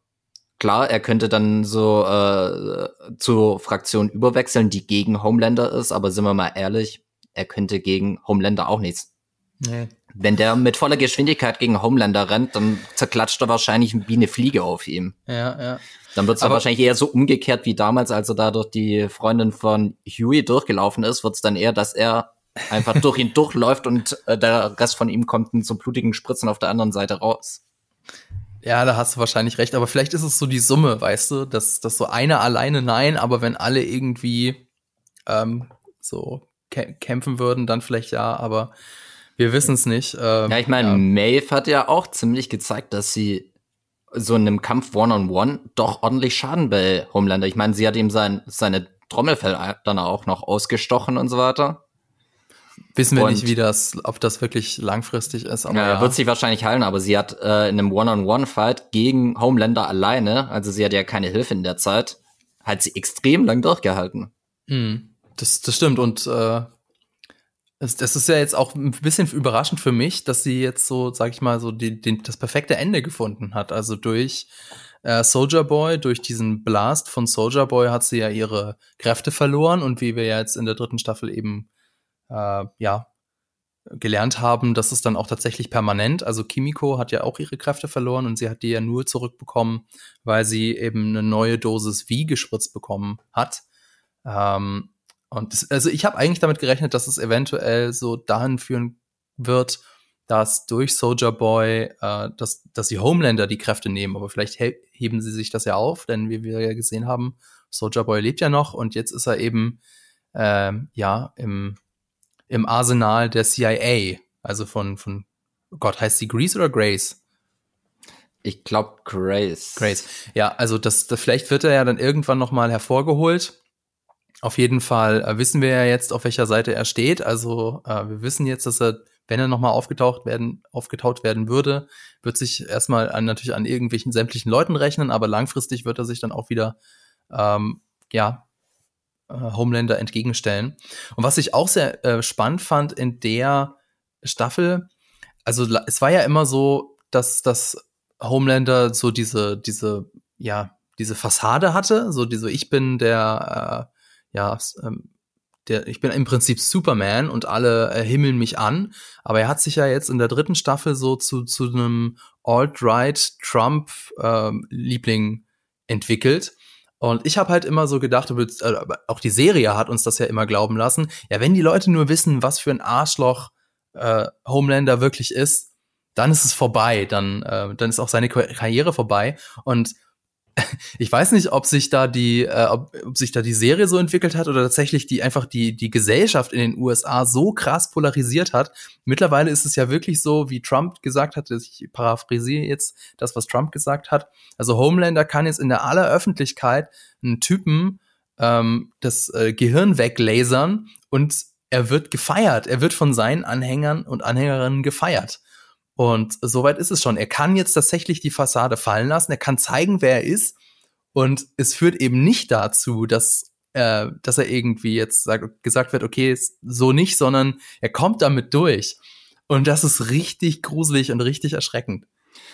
klar, er könnte dann so äh, zur Fraktion überwechseln, die gegen Homelander ist, aber sind wir mal ehrlich, er könnte gegen Homelander auch nichts. Nee. Wenn der mit voller Geschwindigkeit gegen Homelander rennt, dann zerklatscht er wahrscheinlich wie eine Fliege auf ihm. Ja, ja. Dann wird es wahrscheinlich eher so umgekehrt wie damals, als er da durch die Freundin von Huey durchgelaufen ist, wird es dann eher, dass er einfach durch ihn durchläuft und äh, der Rest von ihm kommt in so blutigen Spritzen auf der anderen Seite raus. Ja, da hast du wahrscheinlich recht, aber vielleicht ist es so die Summe, weißt du, dass, dass so einer alleine nein, aber wenn alle irgendwie ähm, so kä kämpfen würden, dann vielleicht ja, aber wir wissen es nicht. Ähm, ja, ich meine, ja. Maeve hat ja auch ziemlich gezeigt, dass sie so in einem Kampf One-on-One -on -one doch ordentlich Schaden bei Homelander. Ich meine, sie hat ihm sein, seine Trommelfell dann auch noch ausgestochen und so weiter. Wissen wir und, nicht, wie das, ob das wirklich langfristig ist. Aber ja, ja. wird sich wahrscheinlich heilen, aber sie hat äh, in einem One-on-One-Fight gegen Homelander alleine, also sie hat ja keine Hilfe in der Zeit, hat sie extrem lang durchgehalten. Mhm. Das, das stimmt und äh, das, das ist ja jetzt auch ein bisschen überraschend für mich, dass sie jetzt so, sag ich mal, so die, die, das perfekte Ende gefunden hat. Also durch äh, Soldier Boy, durch diesen Blast von Soldier Boy hat sie ja ihre Kräfte verloren und wie wir ja jetzt in der dritten Staffel eben äh, ja, gelernt haben, dass es dann auch tatsächlich permanent. Also Kimiko hat ja auch ihre Kräfte verloren und sie hat die ja nur zurückbekommen, weil sie eben eine neue Dosis V gespritzt bekommen hat. Ähm, und das, also ich habe eigentlich damit gerechnet, dass es eventuell so dahin führen wird, dass durch Soldier Boy, äh, dass, dass die Homelander die Kräfte nehmen, aber vielleicht he heben sie sich das ja auf, denn wie wir ja gesehen haben, Soldier Boy lebt ja noch und jetzt ist er eben äh, ja im im Arsenal der CIA, also von, von oh Gott, heißt sie Grease oder Grace? Ich glaube Grace. Grace. Ja, also das, das vielleicht wird er ja dann irgendwann noch mal hervorgeholt. auf jeden Fall äh, wissen wir ja jetzt, auf welcher Seite er steht. Also äh, wir wissen jetzt, dass er, wenn er nochmal aufgetaucht werden, aufgetaucht werden würde, wird sich erstmal an, natürlich an irgendwelchen sämtlichen Leuten rechnen, aber langfristig wird er sich dann auch wieder ähm, ja äh, Homelander entgegenstellen. Und was ich auch sehr äh, spannend fand in der Staffel, also es war ja immer so, dass das Homelander so diese diese ja diese Fassade hatte, so diese ich bin der äh, ja ähm, der, ich bin im Prinzip Superman und alle äh, himmeln mich an. Aber er hat sich ja jetzt in der dritten Staffel so zu, zu einem Alt-Right Trump-Liebling ähm, entwickelt. Und ich habe halt immer so gedacht, äh, auch die Serie hat uns das ja immer glauben lassen, ja, wenn die Leute nur wissen, was für ein Arschloch äh, Homelander wirklich ist, dann ist es vorbei, dann, äh, dann ist auch seine Karriere vorbei. Und ich weiß nicht, ob sich da die, äh, ob, ob sich da die Serie so entwickelt hat oder tatsächlich die einfach die die Gesellschaft in den USA so krass polarisiert hat. Mittlerweile ist es ja wirklich so, wie Trump gesagt hat. Ich paraphrasiere jetzt das, was Trump gesagt hat. Also Homelander kann jetzt in der aller Öffentlichkeit einen Typen ähm, das äh, Gehirn weglasern und er wird gefeiert. Er wird von seinen Anhängern und Anhängerinnen gefeiert. Und soweit ist es schon. Er kann jetzt tatsächlich die Fassade fallen lassen. Er kann zeigen, wer er ist. Und es führt eben nicht dazu, dass, äh, dass er irgendwie jetzt sagt, gesagt wird, okay, so nicht, sondern er kommt damit durch. Und das ist richtig gruselig und richtig erschreckend.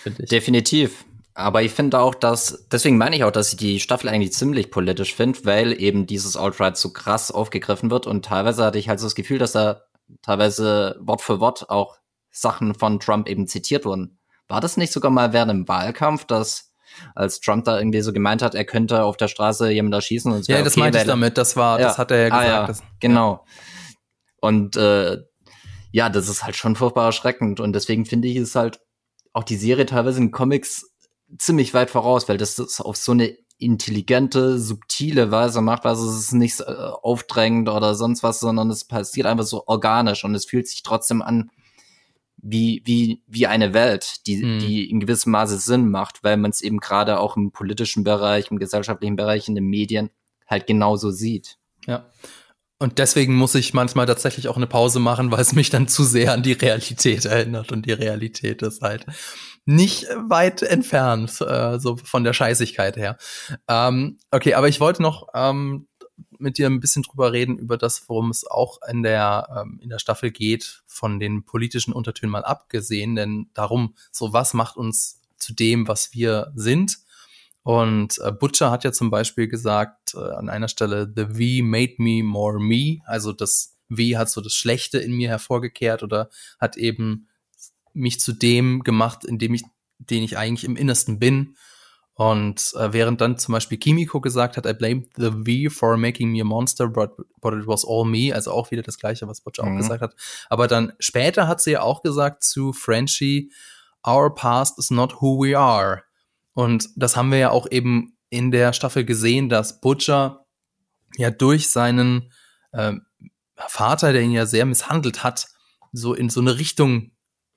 Definitiv. Aber ich finde auch, dass, deswegen meine ich auch, dass ich die Staffel eigentlich ziemlich politisch finde, weil eben dieses Alt-Right so krass aufgegriffen wird und teilweise hatte ich halt so das Gefühl, dass da teilweise Wort für Wort auch Sachen von Trump eben zitiert wurden. War das nicht sogar mal während dem Wahlkampf, dass als Trump da irgendwie so gemeint hat, er könnte auf der Straße jemand erschießen und Ja, das okay, meinte ich damit, das war, ja. das hat er ja gesagt. Ah, ja. Das, genau. Und äh, ja, das ist halt schon furchtbar erschreckend und deswegen finde ich es halt auch die Serie teilweise in Comics ziemlich weit voraus, weil das, das auf so eine intelligente, subtile Weise macht, also es ist nicht äh, aufdrängend oder sonst was, sondern es passiert einfach so organisch und es fühlt sich trotzdem an wie, wie, wie eine Welt, die, mhm. die in gewissem Maße Sinn macht, weil man es eben gerade auch im politischen Bereich, im gesellschaftlichen Bereich, in den Medien halt genauso sieht. Ja. Und deswegen muss ich manchmal tatsächlich auch eine Pause machen, weil es mich dann zu sehr an die Realität erinnert. Und die Realität ist halt nicht weit entfernt, äh, so von der Scheißigkeit her. Ähm, okay, aber ich wollte noch ähm, mit dir ein bisschen drüber reden, über das, worum es auch in der, ähm, in der Staffel geht, von den politischen Untertönen mal abgesehen, denn darum, so was macht uns zu dem, was wir sind. Und äh, Butcher hat ja zum Beispiel gesagt, äh, an einer Stelle, the V made me more me, also das W hat so das Schlechte in mir hervorgekehrt oder hat eben mich zu dem gemacht, in dem ich, den ich eigentlich im Innersten bin. Und äh, während dann zum Beispiel Kimiko gesagt hat, I blame the V for making me a monster, but, but it was all me, also auch wieder das gleiche, was Butcher mhm. auch gesagt hat. Aber dann später hat sie ja auch gesagt zu Frenchie, our past is not who we are. Und das haben wir ja auch eben in der Staffel gesehen, dass Butcher ja durch seinen äh, Vater, der ihn ja sehr misshandelt hat, so in so eine Richtung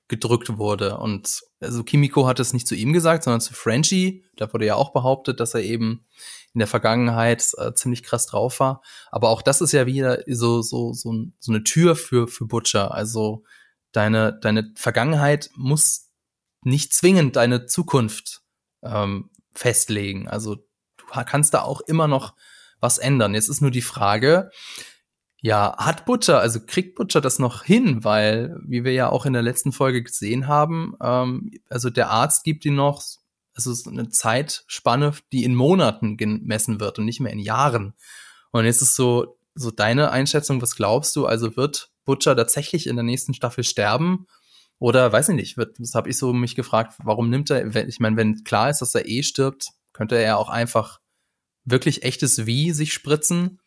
gedrückt wurde. Und also Kimiko hat es nicht zu ihm gesagt, sondern zu Frenchie. Da wurde ja auch behauptet, dass er eben in der Vergangenheit äh, ziemlich krass drauf war. Aber auch das ist ja wieder so, so, so, so eine Tür für, für Butcher. Also deine, deine Vergangenheit muss nicht zwingend deine Zukunft ähm, festlegen. Also du kannst da auch immer noch was ändern. Jetzt ist nur die Frage, ja, hat Butcher, also kriegt Butcher das noch hin, weil, wie wir ja auch in der letzten Folge gesehen haben, ähm, also der Arzt gibt ihm noch, also eine Zeitspanne, die in Monaten gemessen wird und nicht mehr in Jahren. Und jetzt ist so, so deine Einschätzung, was glaubst du? Also wird Butcher tatsächlich in der nächsten Staffel sterben? Oder weiß ich nicht, wird, das habe ich so mich gefragt, warum nimmt er, ich meine, wenn klar ist, dass er eh stirbt, könnte er ja auch einfach wirklich echtes Wie sich spritzen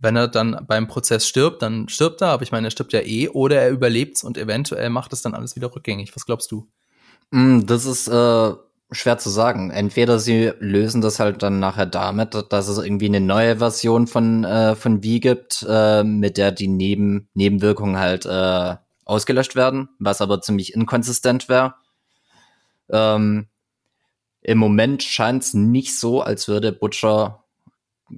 wenn er dann beim Prozess stirbt, dann stirbt er, aber ich meine, er stirbt ja eh, oder er überlebt's und eventuell macht es dann alles wieder rückgängig. Was glaubst du? Mm, das ist äh, schwer zu sagen. Entweder sie lösen das halt dann nachher damit, dass es irgendwie eine neue Version von, äh, von Wie gibt, äh, mit der die Neben Nebenwirkungen halt äh, ausgelöscht werden, was aber ziemlich inkonsistent wäre. Ähm, Im Moment scheint es nicht so, als würde Butcher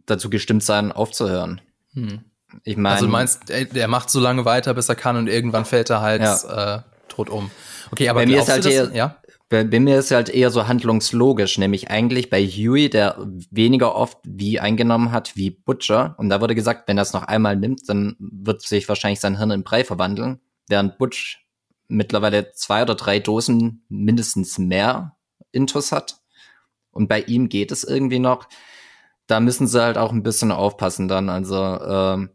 dazu gestimmt sein, aufzuhören. Hm. Ich meine. Also du meinst, er macht so lange weiter, bis er kann und irgendwann fällt er halt ja. äh, tot um. Okay, aber bei mir ist halt das, eher, ja? bei, bei mir ist halt eher so handlungslogisch, nämlich eigentlich bei Huey, der weniger oft wie eingenommen hat wie Butcher. Und da wurde gesagt, wenn er es noch einmal nimmt, dann wird sich wahrscheinlich sein Hirn in Brei verwandeln, während Butch mittlerweile zwei oder drei Dosen mindestens mehr Intus hat. Und bei ihm geht es irgendwie noch. Da müssen sie halt auch ein bisschen aufpassen dann. Also ähm,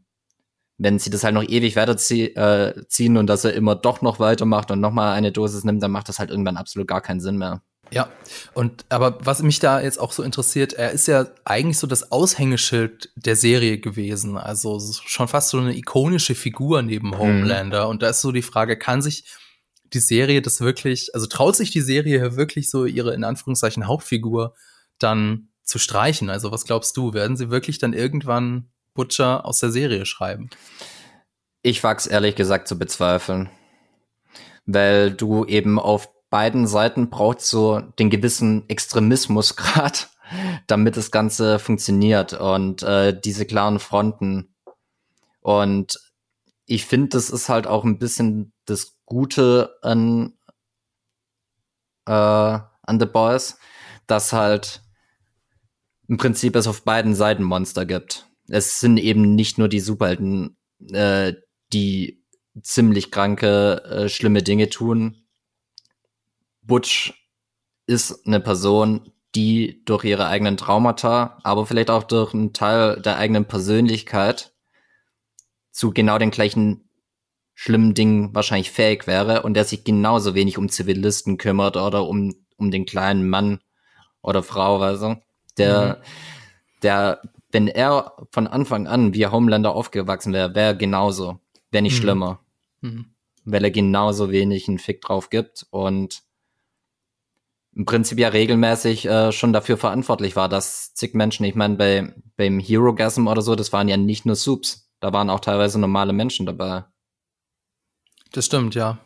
wenn sie das halt noch ewig weiterziehen äh, und dass er immer doch noch weitermacht und nochmal eine Dosis nimmt, dann macht das halt irgendwann absolut gar keinen Sinn mehr. Ja, und aber was mich da jetzt auch so interessiert, er ist ja eigentlich so das Aushängeschild der Serie gewesen. Also schon fast so eine ikonische Figur neben mhm. Homelander. Mhm. Und da ist so die Frage, kann sich die Serie das wirklich, also traut sich die Serie wirklich so ihre in Anführungszeichen Hauptfigur dann zu streichen? Also was glaubst du, werden sie wirklich dann irgendwann Butcher aus der Serie schreiben? Ich wag's ehrlich gesagt zu bezweifeln. Weil du eben auf beiden Seiten brauchst so den gewissen Extremismusgrad, damit das Ganze funktioniert und äh, diese klaren Fronten. Und ich finde, das ist halt auch ein bisschen das Gute an, äh, an The Boys, dass halt im Prinzip es auf beiden Seiten Monster gibt es sind eben nicht nur die Superhelden, äh, die ziemlich kranke, äh, schlimme Dinge tun. Butch ist eine Person, die durch ihre eigenen Traumata, aber vielleicht auch durch einen Teil der eigenen Persönlichkeit zu genau den gleichen schlimmen Dingen wahrscheinlich fähig wäre und der sich genauso wenig um Zivilisten kümmert oder um, um den kleinen Mann oder Frau, also der, mhm. der wenn er von Anfang an wie Homelander aufgewachsen wäre, wäre genauso, wäre nicht mhm. schlimmer. Mhm. Weil er genauso wenig einen Fick drauf gibt und im Prinzip ja regelmäßig äh, schon dafür verantwortlich war, dass zig Menschen, ich meine, bei, beim Hero Gasm oder so, das waren ja nicht nur Soups, da waren auch teilweise normale Menschen dabei. Das stimmt, ja.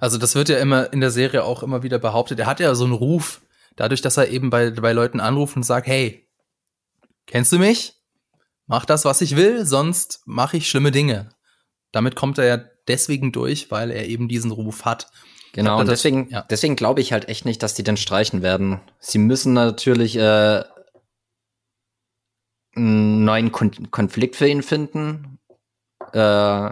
Also das wird ja immer in der Serie auch immer wieder behauptet. Er hat ja so einen Ruf, dadurch, dass er eben bei, bei Leuten anruft und sagt, hey, kennst du mich? Mach das, was ich will, sonst mache ich schlimme Dinge. Damit kommt er ja deswegen durch, weil er eben diesen Ruf hat. Genau, und deswegen, ja. deswegen glaube ich halt echt nicht, dass die den streichen werden. Sie müssen natürlich äh, einen neuen Kon Konflikt für ihn finden, äh,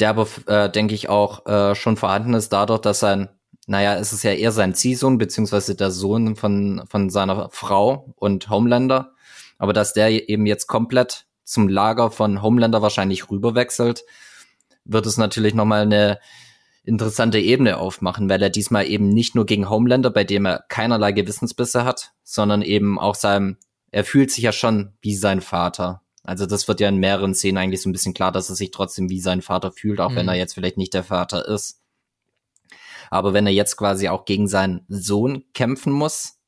der aber, äh, denke ich, auch äh, schon vorhanden ist, dadurch, dass sein, naja, es ist ja eher sein Ziehsohn, beziehungsweise der Sohn von, von seiner Frau und Homelander aber dass der eben jetzt komplett zum Lager von Homelander wahrscheinlich rüberwechselt, wird es natürlich nochmal eine interessante Ebene aufmachen, weil er diesmal eben nicht nur gegen Homelander, bei dem er keinerlei Gewissensbisse hat, sondern eben auch seinem, er fühlt sich ja schon wie sein Vater. Also das wird ja in mehreren Szenen eigentlich so ein bisschen klar, dass er sich trotzdem wie sein Vater fühlt, auch mhm. wenn er jetzt vielleicht nicht der Vater ist. Aber wenn er jetzt quasi auch gegen seinen Sohn kämpfen muss,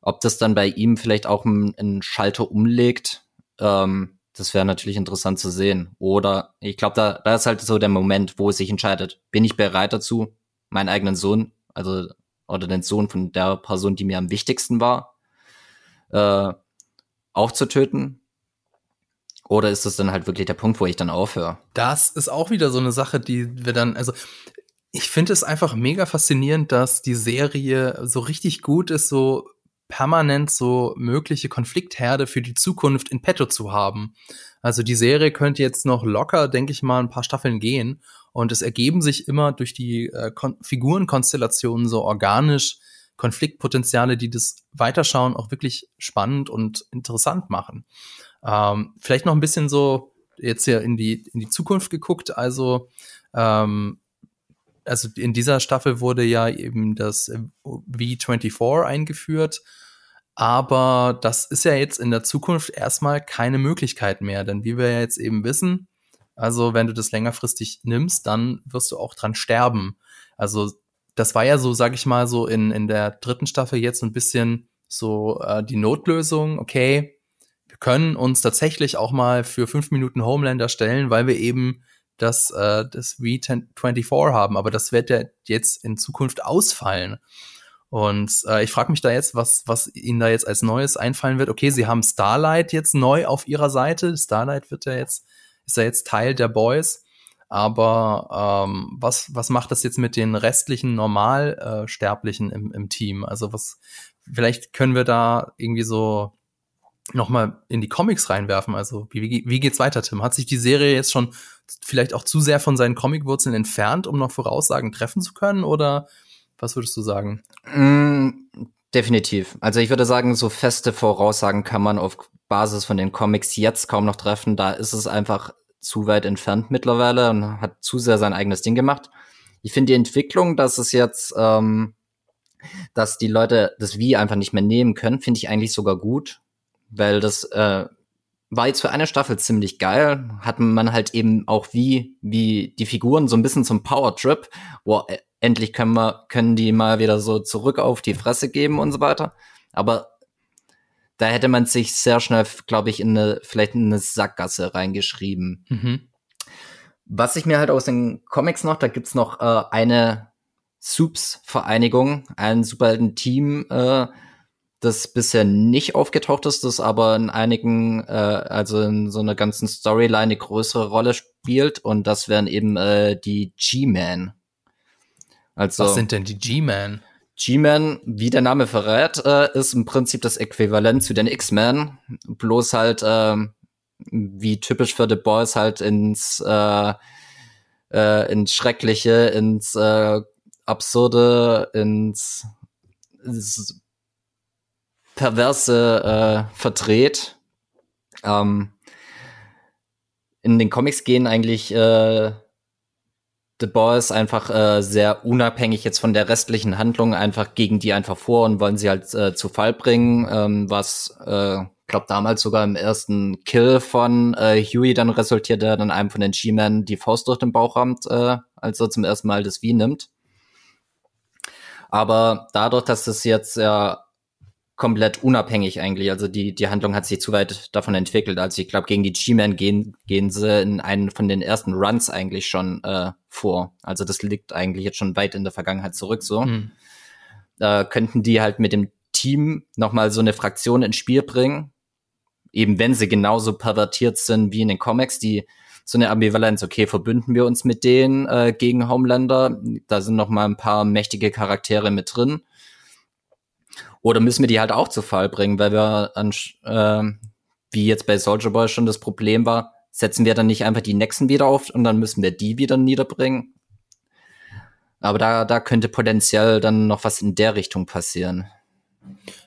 ob das dann bei ihm vielleicht auch einen Schalter umlegt, ähm, das wäre natürlich interessant zu sehen. Oder ich glaube, da, da ist halt so der Moment, wo es sich entscheidet, bin ich bereit dazu, meinen eigenen Sohn, also oder den Sohn von der Person, die mir am wichtigsten war, äh, auch zu töten? Oder ist das dann halt wirklich der Punkt, wo ich dann aufhöre? Das ist auch wieder so eine Sache, die wir dann, also ich finde es einfach mega faszinierend, dass die Serie so richtig gut ist, so permanent so mögliche Konfliktherde für die Zukunft in petto zu haben. Also die Serie könnte jetzt noch locker, denke ich mal, ein paar Staffeln gehen und es ergeben sich immer durch die äh, Figurenkonstellationen so organisch Konfliktpotenziale, die das Weiterschauen auch wirklich spannend und interessant machen. Ähm, vielleicht noch ein bisschen so jetzt hier in die in die Zukunft geguckt. Also ähm, also in dieser Staffel wurde ja eben das V24 eingeführt. Aber das ist ja jetzt in der Zukunft erstmal keine Möglichkeit mehr, denn wie wir ja jetzt eben wissen, also wenn du das längerfristig nimmst, dann wirst du auch dran sterben. Also das war ja so, sag ich mal, so in, in der dritten Staffel jetzt ein bisschen so äh, die Notlösung, okay, wir können uns tatsächlich auch mal für fünf Minuten Homelander stellen, weil wir eben das, äh, das V24 haben, aber das wird ja jetzt in Zukunft ausfallen. Und äh, ich frage mich da jetzt, was, was Ihnen da jetzt als Neues einfallen wird. Okay, Sie haben Starlight jetzt neu auf Ihrer Seite. Starlight wird ja jetzt ist er jetzt Teil der Boys. Aber ähm, was, was macht das jetzt mit den restlichen Normalsterblichen äh, im, im Team? Also was, vielleicht können wir da irgendwie so nochmal in die Comics reinwerfen. Also wie, wie, geht's weiter, Tim? Hat sich die Serie jetzt schon vielleicht auch zu sehr von seinen Comicwurzeln entfernt, um noch Voraussagen treffen zu können? Oder was würdest du sagen? Mm, definitiv. Also ich würde sagen, so feste Voraussagen kann man auf Basis von den Comics jetzt kaum noch treffen. Da ist es einfach zu weit entfernt mittlerweile und hat zu sehr sein eigenes Ding gemacht. Ich finde die Entwicklung, dass es jetzt, ähm, dass die Leute das Wie einfach nicht mehr nehmen können, finde ich eigentlich sogar gut, weil das äh, war jetzt für eine Staffel ziemlich geil. Hat man halt eben auch wie wie die Figuren so ein bisschen zum Power Trip, wo äh, endlich können wir können die mal wieder so zurück auf die Fresse geben und so weiter. Aber da hätte man sich sehr schnell, glaube ich, in eine, vielleicht in eine Sackgasse reingeschrieben. Mhm. Was ich mir halt aus den Comics noch, da gibt's noch äh, eine Soups-Vereinigung, ein Superhelden-Team, äh, das bisher nicht aufgetaucht ist, das aber in einigen, äh, also in so einer ganzen Storyline eine größere Rolle spielt und das wären eben äh, die G-Men. Also, Was sind denn die G-Men? G-Man, wie der Name verrät, äh, ist im Prinzip das Äquivalent zu den X-Men, bloß halt äh, wie typisch für The Boys halt ins äh, äh, ins Schreckliche, ins äh, Absurde, ins, ins Perverse äh, verdreht. Ähm, in den Comics gehen eigentlich äh, The Boys einfach äh, sehr unabhängig jetzt von der restlichen Handlung einfach gegen die einfach vor und wollen sie halt äh, zu Fall bringen, ähm, was äh, glaube damals sogar im ersten Kill von äh, Huey dann resultiert, der dann einem von den G-Men die Faust durch den Bauch rammt, äh, als er zum ersten Mal das Wie nimmt. Aber dadurch, dass das jetzt ja komplett unabhängig eigentlich. Also die, die Handlung hat sich zu weit davon entwickelt. Also ich glaube, gegen die G-Men gehen, gehen sie in einen von den ersten Runs eigentlich schon äh, vor. Also das liegt eigentlich jetzt schon weit in der Vergangenheit zurück so. Mhm. Äh, könnten die halt mit dem Team nochmal so eine Fraktion ins Spiel bringen. Eben wenn sie genauso pervertiert sind wie in den Comics, die so eine Ambivalenz, okay, verbünden wir uns mit denen äh, gegen Homelander. Da sind noch mal ein paar mächtige Charaktere mit drin oder müssen wir die halt auch zu Fall bringen, weil wir an, äh, wie jetzt bei Soldier Boy schon das Problem war, setzen wir dann nicht einfach die nächsten wieder auf und dann müssen wir die wieder niederbringen. Aber da, da könnte potenziell dann noch was in der Richtung passieren.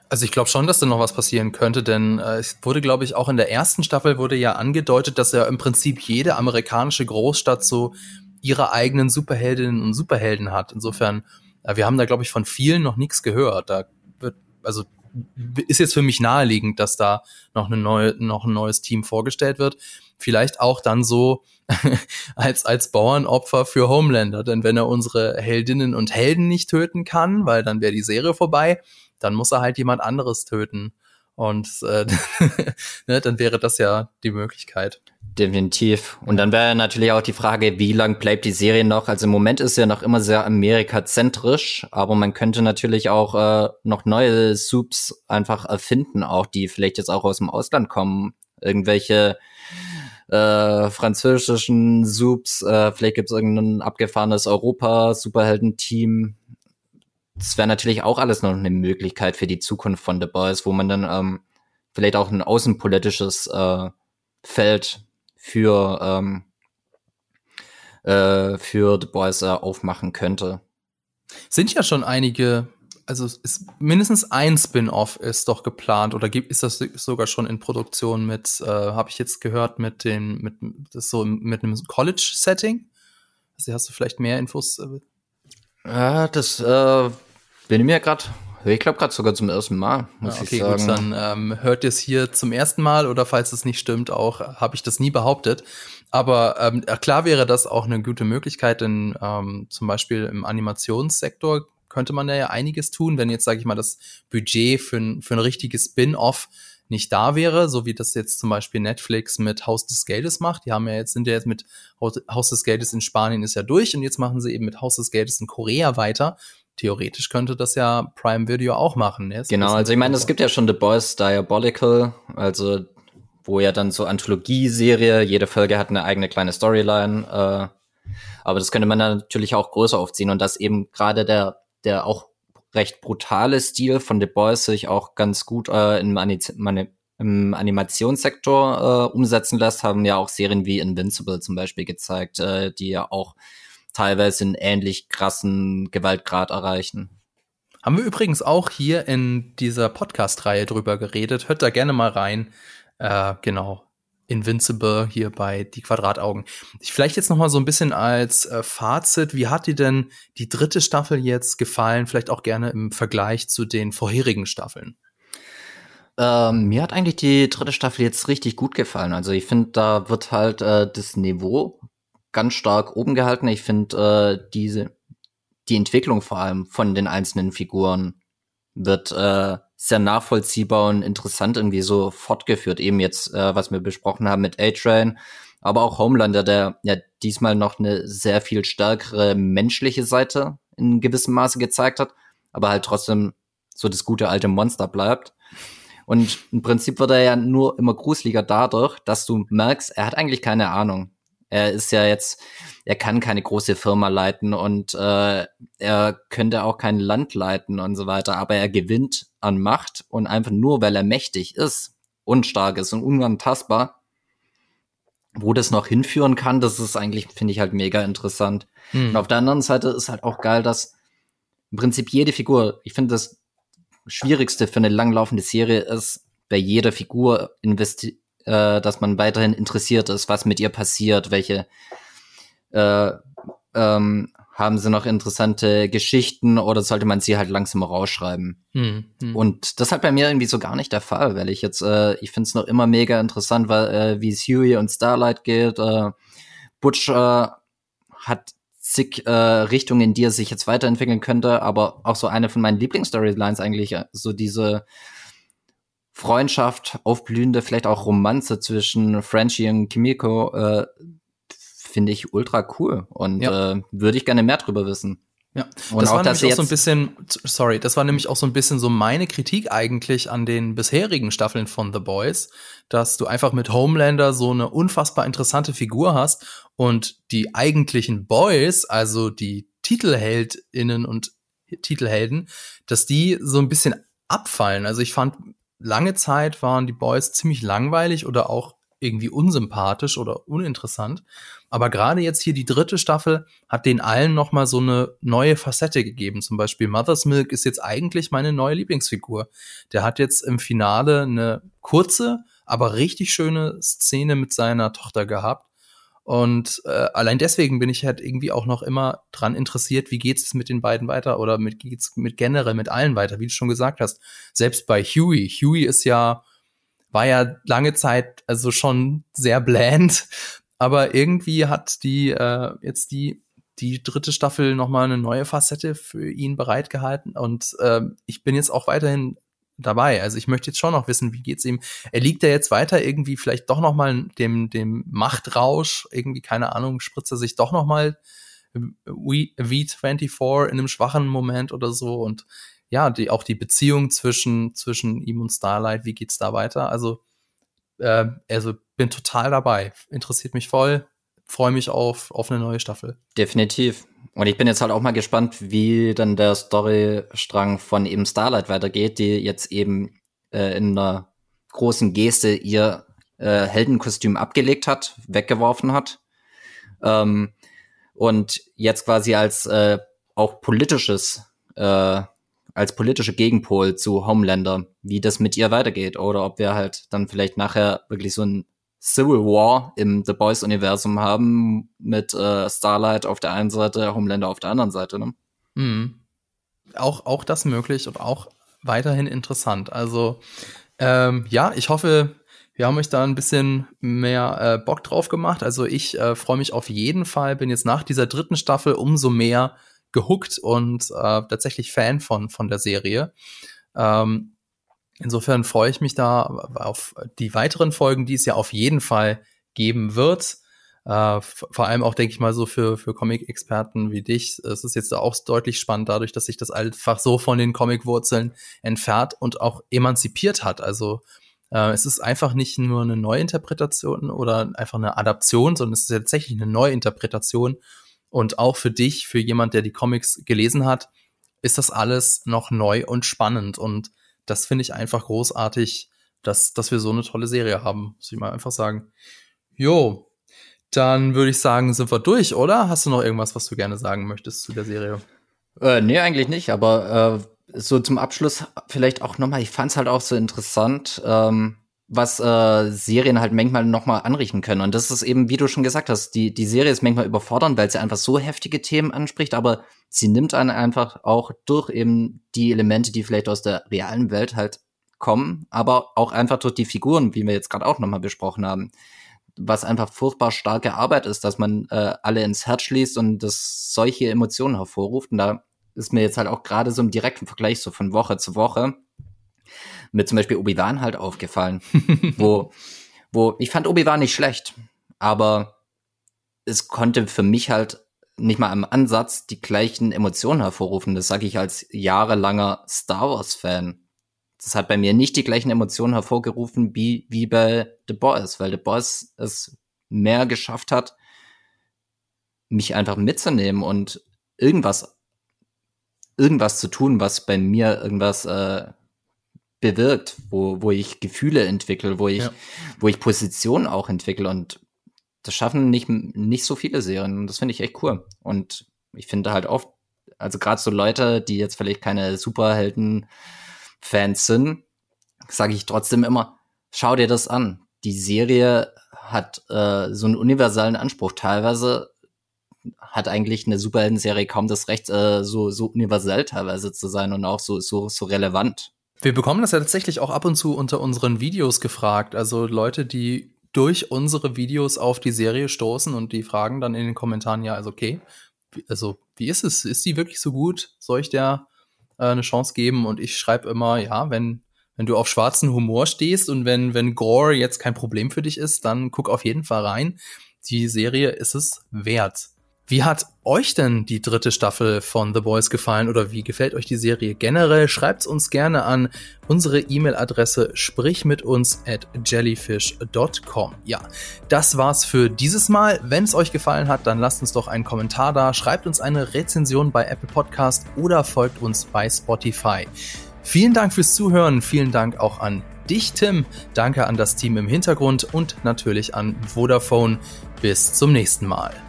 Also ich glaube schon, dass da noch was passieren könnte, denn äh, es wurde, glaube ich, auch in der ersten Staffel wurde ja angedeutet, dass ja im Prinzip jede amerikanische Großstadt so ihre eigenen Superheldinnen und Superhelden hat. Insofern, äh, wir haben da, glaube ich, von vielen noch nichts gehört. Da also ist jetzt für mich naheliegend, dass da noch, eine neue, noch ein neues Team vorgestellt wird. Vielleicht auch dann so als, als Bauernopfer für Homelander. Denn wenn er unsere Heldinnen und Helden nicht töten kann, weil dann wäre die Serie vorbei, dann muss er halt jemand anderes töten. Und äh, ne, dann wäre das ja die Möglichkeit. Definitiv. Und dann wäre natürlich auch die Frage, wie lang bleibt die Serie noch? Also im Moment ist sie ja noch immer sehr amerikazentrisch, aber man könnte natürlich auch äh, noch neue Soups einfach erfinden, auch die vielleicht jetzt auch aus dem Ausland kommen. Irgendwelche äh, französischen Soups, äh, vielleicht gibt es irgendein abgefahrenes Europa-Superhelden-Team. Das wäre natürlich auch alles noch eine Möglichkeit für die Zukunft von The Boys, wo man dann ähm, vielleicht auch ein außenpolitisches äh, Feld für, ähm, äh, für The Boys äh, aufmachen könnte. Sind ja schon einige, also ist mindestens ein Spin-off ist doch geplant oder gibt ist das sogar schon in Produktion mit, äh, habe ich jetzt gehört mit den mit das so mit einem College-Setting. Also hast du vielleicht mehr Infos? Äh? Ja, das äh, bin ich mir gerade ich glaube gerade sogar zum ersten Mal, muss ja, okay, ich sagen. Gut, dann ähm, hört ihr es hier zum ersten Mal oder falls es nicht stimmt, auch habe ich das nie behauptet. Aber ähm, klar wäre das auch eine gute Möglichkeit, denn ähm, zum Beispiel im Animationssektor könnte man ja einiges tun, wenn jetzt, sage ich mal, das Budget für ein, für ein richtiges Spin-off nicht da wäre, so wie das jetzt zum Beispiel Netflix mit Haus des Geldes macht. Die haben ja jetzt, sind ja jetzt mit Haus des Geldes in Spanien ist ja durch und jetzt machen sie eben mit Haus des Geldes in Korea weiter theoretisch könnte das ja Prime Video auch machen. Jetzt genau, also ich meine, es gibt ja schon The Boys Diabolical, also wo ja dann so Anthologieserie, jede Folge hat eine eigene kleine Storyline. Äh, aber das könnte man dann natürlich auch größer aufziehen und dass eben gerade der, der auch recht brutale Stil von The Boys sich auch ganz gut äh, im, Ani im Animationssektor äh, umsetzen lässt, haben ja auch Serien wie Invincible zum Beispiel gezeigt, äh, die ja auch teilweise einen ähnlich krassen Gewaltgrad erreichen. Haben wir übrigens auch hier in dieser Podcast-Reihe drüber geredet. Hört da gerne mal rein. Äh, genau. Invincible hier bei Die Quadrataugen. Ich vielleicht jetzt noch mal so ein bisschen als äh, Fazit. Wie hat dir denn die dritte Staffel jetzt gefallen? Vielleicht auch gerne im Vergleich zu den vorherigen Staffeln. Ähm, mir hat eigentlich die dritte Staffel jetzt richtig gut gefallen. Also ich finde, da wird halt äh, das Niveau ganz stark oben gehalten. Ich finde äh, diese die Entwicklung vor allem von den einzelnen Figuren wird äh, sehr nachvollziehbar und interessant irgendwie so fortgeführt. Eben jetzt, äh, was wir besprochen haben mit A-Train, aber auch Homelander, der ja diesmal noch eine sehr viel stärkere menschliche Seite in gewissem Maße gezeigt hat, aber halt trotzdem so das gute alte Monster bleibt. Und im Prinzip wird er ja nur immer gruseliger dadurch, dass du merkst, er hat eigentlich keine Ahnung. Er ist ja jetzt, er kann keine große Firma leiten und äh, er könnte auch kein Land leiten und so weiter, aber er gewinnt an Macht und einfach nur, weil er mächtig ist und stark ist und unantastbar. Wo das noch hinführen kann, das ist eigentlich, finde ich halt mega interessant. Hm. Und auf der anderen Seite ist halt auch geil, dass im Prinzip jede Figur, ich finde das Schwierigste für eine langlaufende Serie ist, bei jeder Figur investi äh, dass man weiterhin interessiert ist, was mit ihr passiert, welche äh, ähm, haben sie noch interessante Geschichten oder sollte man sie halt langsam rausschreiben? Hm, hm. Und das ist halt bei mir irgendwie so gar nicht der Fall, weil ich jetzt, äh, ich finde es noch immer mega interessant, weil äh, wie es Huey und Starlight geht. Äh, Butch äh, hat zig äh, Richtungen, in die er sich jetzt weiterentwickeln könnte, aber auch so eine von meinen Lieblingsstorylines eigentlich, äh, so diese Freundschaft, aufblühende, vielleicht auch Romanze zwischen Frenchie und Kimiko, äh, finde ich ultra cool und ja. äh, würde ich gerne mehr drüber wissen. Ja, und das auch, war nämlich auch so ein bisschen, sorry, das war nämlich auch so ein bisschen so meine Kritik eigentlich an den bisherigen Staffeln von The Boys, dass du einfach mit Homelander so eine unfassbar interessante Figur hast und die eigentlichen Boys, also die Titelheldinnen und Titelhelden, dass die so ein bisschen abfallen. Also ich fand lange Zeit waren die Boys ziemlich langweilig oder auch irgendwie unsympathisch oder uninteressant. Aber gerade jetzt hier die dritte Staffel hat den allen noch mal so eine neue Facette gegeben. Zum Beispiel Mother's Milk ist jetzt eigentlich meine neue Lieblingsfigur. Der hat jetzt im Finale eine kurze, aber richtig schöne Szene mit seiner Tochter gehabt. Und äh, allein deswegen bin ich halt irgendwie auch noch immer dran interessiert, wie geht's mit den beiden weiter oder mit geht's mit generell mit allen weiter, wie du schon gesagt hast. Selbst bei Huey. Huey ist ja, war ja lange Zeit also schon sehr bland, aber irgendwie hat die äh, jetzt die die dritte Staffel noch mal eine neue Facette für ihn bereitgehalten und äh, ich bin jetzt auch weiterhin dabei. Also ich möchte jetzt schon noch wissen, wie geht's ihm? Er liegt er jetzt weiter irgendwie vielleicht doch noch mal dem dem Machtrausch irgendwie keine Ahnung, spritzt er sich doch noch mal V24 in einem schwachen Moment oder so und ja, die auch die Beziehung zwischen zwischen ihm und Starlight, wie geht's da weiter? Also äh, also bin total dabei, interessiert mich voll, freue mich auf auf eine neue Staffel. Definitiv. Und ich bin jetzt halt auch mal gespannt, wie dann der Storystrang von eben Starlight weitergeht, die jetzt eben äh, in einer großen Geste ihr äh, Heldenkostüm abgelegt hat, weggeworfen hat. Ähm, und jetzt quasi als äh, auch politisches, äh, als politische Gegenpol zu Homelander, wie das mit ihr weitergeht oder ob wir halt dann vielleicht nachher wirklich so ein Civil War im The Boys-Universum haben mit äh, Starlight auf der einen Seite, Homelander auf der anderen Seite. Ne? Mhm. Auch, auch das möglich und auch weiterhin interessant. Also ähm, ja, ich hoffe, wir haben euch da ein bisschen mehr äh, Bock drauf gemacht. Also ich äh, freue mich auf jeden Fall, bin jetzt nach dieser dritten Staffel umso mehr gehuckt und äh, tatsächlich Fan von, von der Serie. Ähm, Insofern freue ich mich da auf die weiteren Folgen, die es ja auf jeden Fall geben wird. Uh, vor allem auch, denke ich mal, so für, für Comic-Experten wie dich. Es ist jetzt auch deutlich spannend dadurch, dass sich das einfach so von den Comic-Wurzeln entfernt und auch emanzipiert hat. Also Äh, es ist einfach nicht nur eine Neuinterpretation oder einfach eine Adaption, sondern es ist tatsächlich eine Neuinterpretation. Und auch für dich, für jemand, der die Comics gelesen hat, ist das alles noch neu und spannend. Und das finde ich einfach großartig, dass, dass wir so eine tolle Serie haben, muss ich mal einfach sagen. Jo, dann würde ich sagen, sind wir durch, oder? Hast du noch irgendwas, was du gerne sagen möchtest zu der Serie? Äh, nee, eigentlich nicht, aber äh, so zum Abschluss vielleicht auch nochmal, ich fand es halt auch so interessant, ähm, was äh, Serien halt manchmal nochmal anrichten können. Und das ist eben, wie du schon gesagt hast, die, die Serie ist manchmal überfordernd, weil sie einfach so heftige Themen anspricht, aber sie nimmt einen einfach auch durch eben die Elemente, die vielleicht aus der realen Welt halt kommen, aber auch einfach durch die Figuren, wie wir jetzt gerade auch nochmal besprochen haben. Was einfach furchtbar starke Arbeit ist, dass man äh, alle ins Herz schließt und das solche Emotionen hervorruft. Und da ist mir jetzt halt auch gerade so im direkten Vergleich so von Woche zu Woche mit zum Beispiel Obi-Wan halt aufgefallen, wo, wo ich fand Obi-Wan nicht schlecht, aber es konnte für mich halt nicht mal am Ansatz die gleichen Emotionen hervorrufen. Das sage ich als jahrelanger Star Wars-Fan. Das hat bei mir nicht die gleichen Emotionen hervorgerufen wie, wie bei The Boys, weil The Boys es mehr geschafft hat, mich einfach mitzunehmen und irgendwas, irgendwas zu tun, was bei mir irgendwas äh, bewirkt, wo, wo ich Gefühle entwickle, wo ich, ja. wo ich Positionen auch entwickle und das schaffen nicht, nicht so viele Serien und das finde ich echt cool. Und ich finde halt oft, also gerade so Leute, die jetzt vielleicht keine Superhelden-Fans sind, sage ich trotzdem immer, schau dir das an. Die Serie hat äh, so einen universalen Anspruch. Teilweise hat eigentlich eine Superhelden-Serie kaum das Recht, äh, so, so universell teilweise zu sein und auch so, so, so relevant. Wir bekommen das ja tatsächlich auch ab und zu unter unseren Videos gefragt. Also Leute, die durch unsere Videos auf die Serie stoßen und die fragen dann in den Kommentaren, ja, also okay, also wie ist es? Ist sie wirklich so gut? Soll ich der äh, eine Chance geben? Und ich schreibe immer, ja, wenn, wenn du auf schwarzen Humor stehst und wenn, wenn Gore jetzt kein Problem für dich ist, dann guck auf jeden Fall rein. Die Serie ist es wert. Wie hat euch denn die dritte Staffel von The Boys gefallen oder wie gefällt euch die Serie generell? Schreibt's uns gerne an unsere E-Mail-Adresse sprich mit uns at jellyfish.com. Ja, das war's für dieses Mal. Wenn es euch gefallen hat, dann lasst uns doch einen Kommentar da, schreibt uns eine Rezension bei Apple Podcast oder folgt uns bei Spotify. Vielen Dank fürs Zuhören, vielen Dank auch an dich, Tim. Danke an das Team im Hintergrund und natürlich an Vodafone. Bis zum nächsten Mal.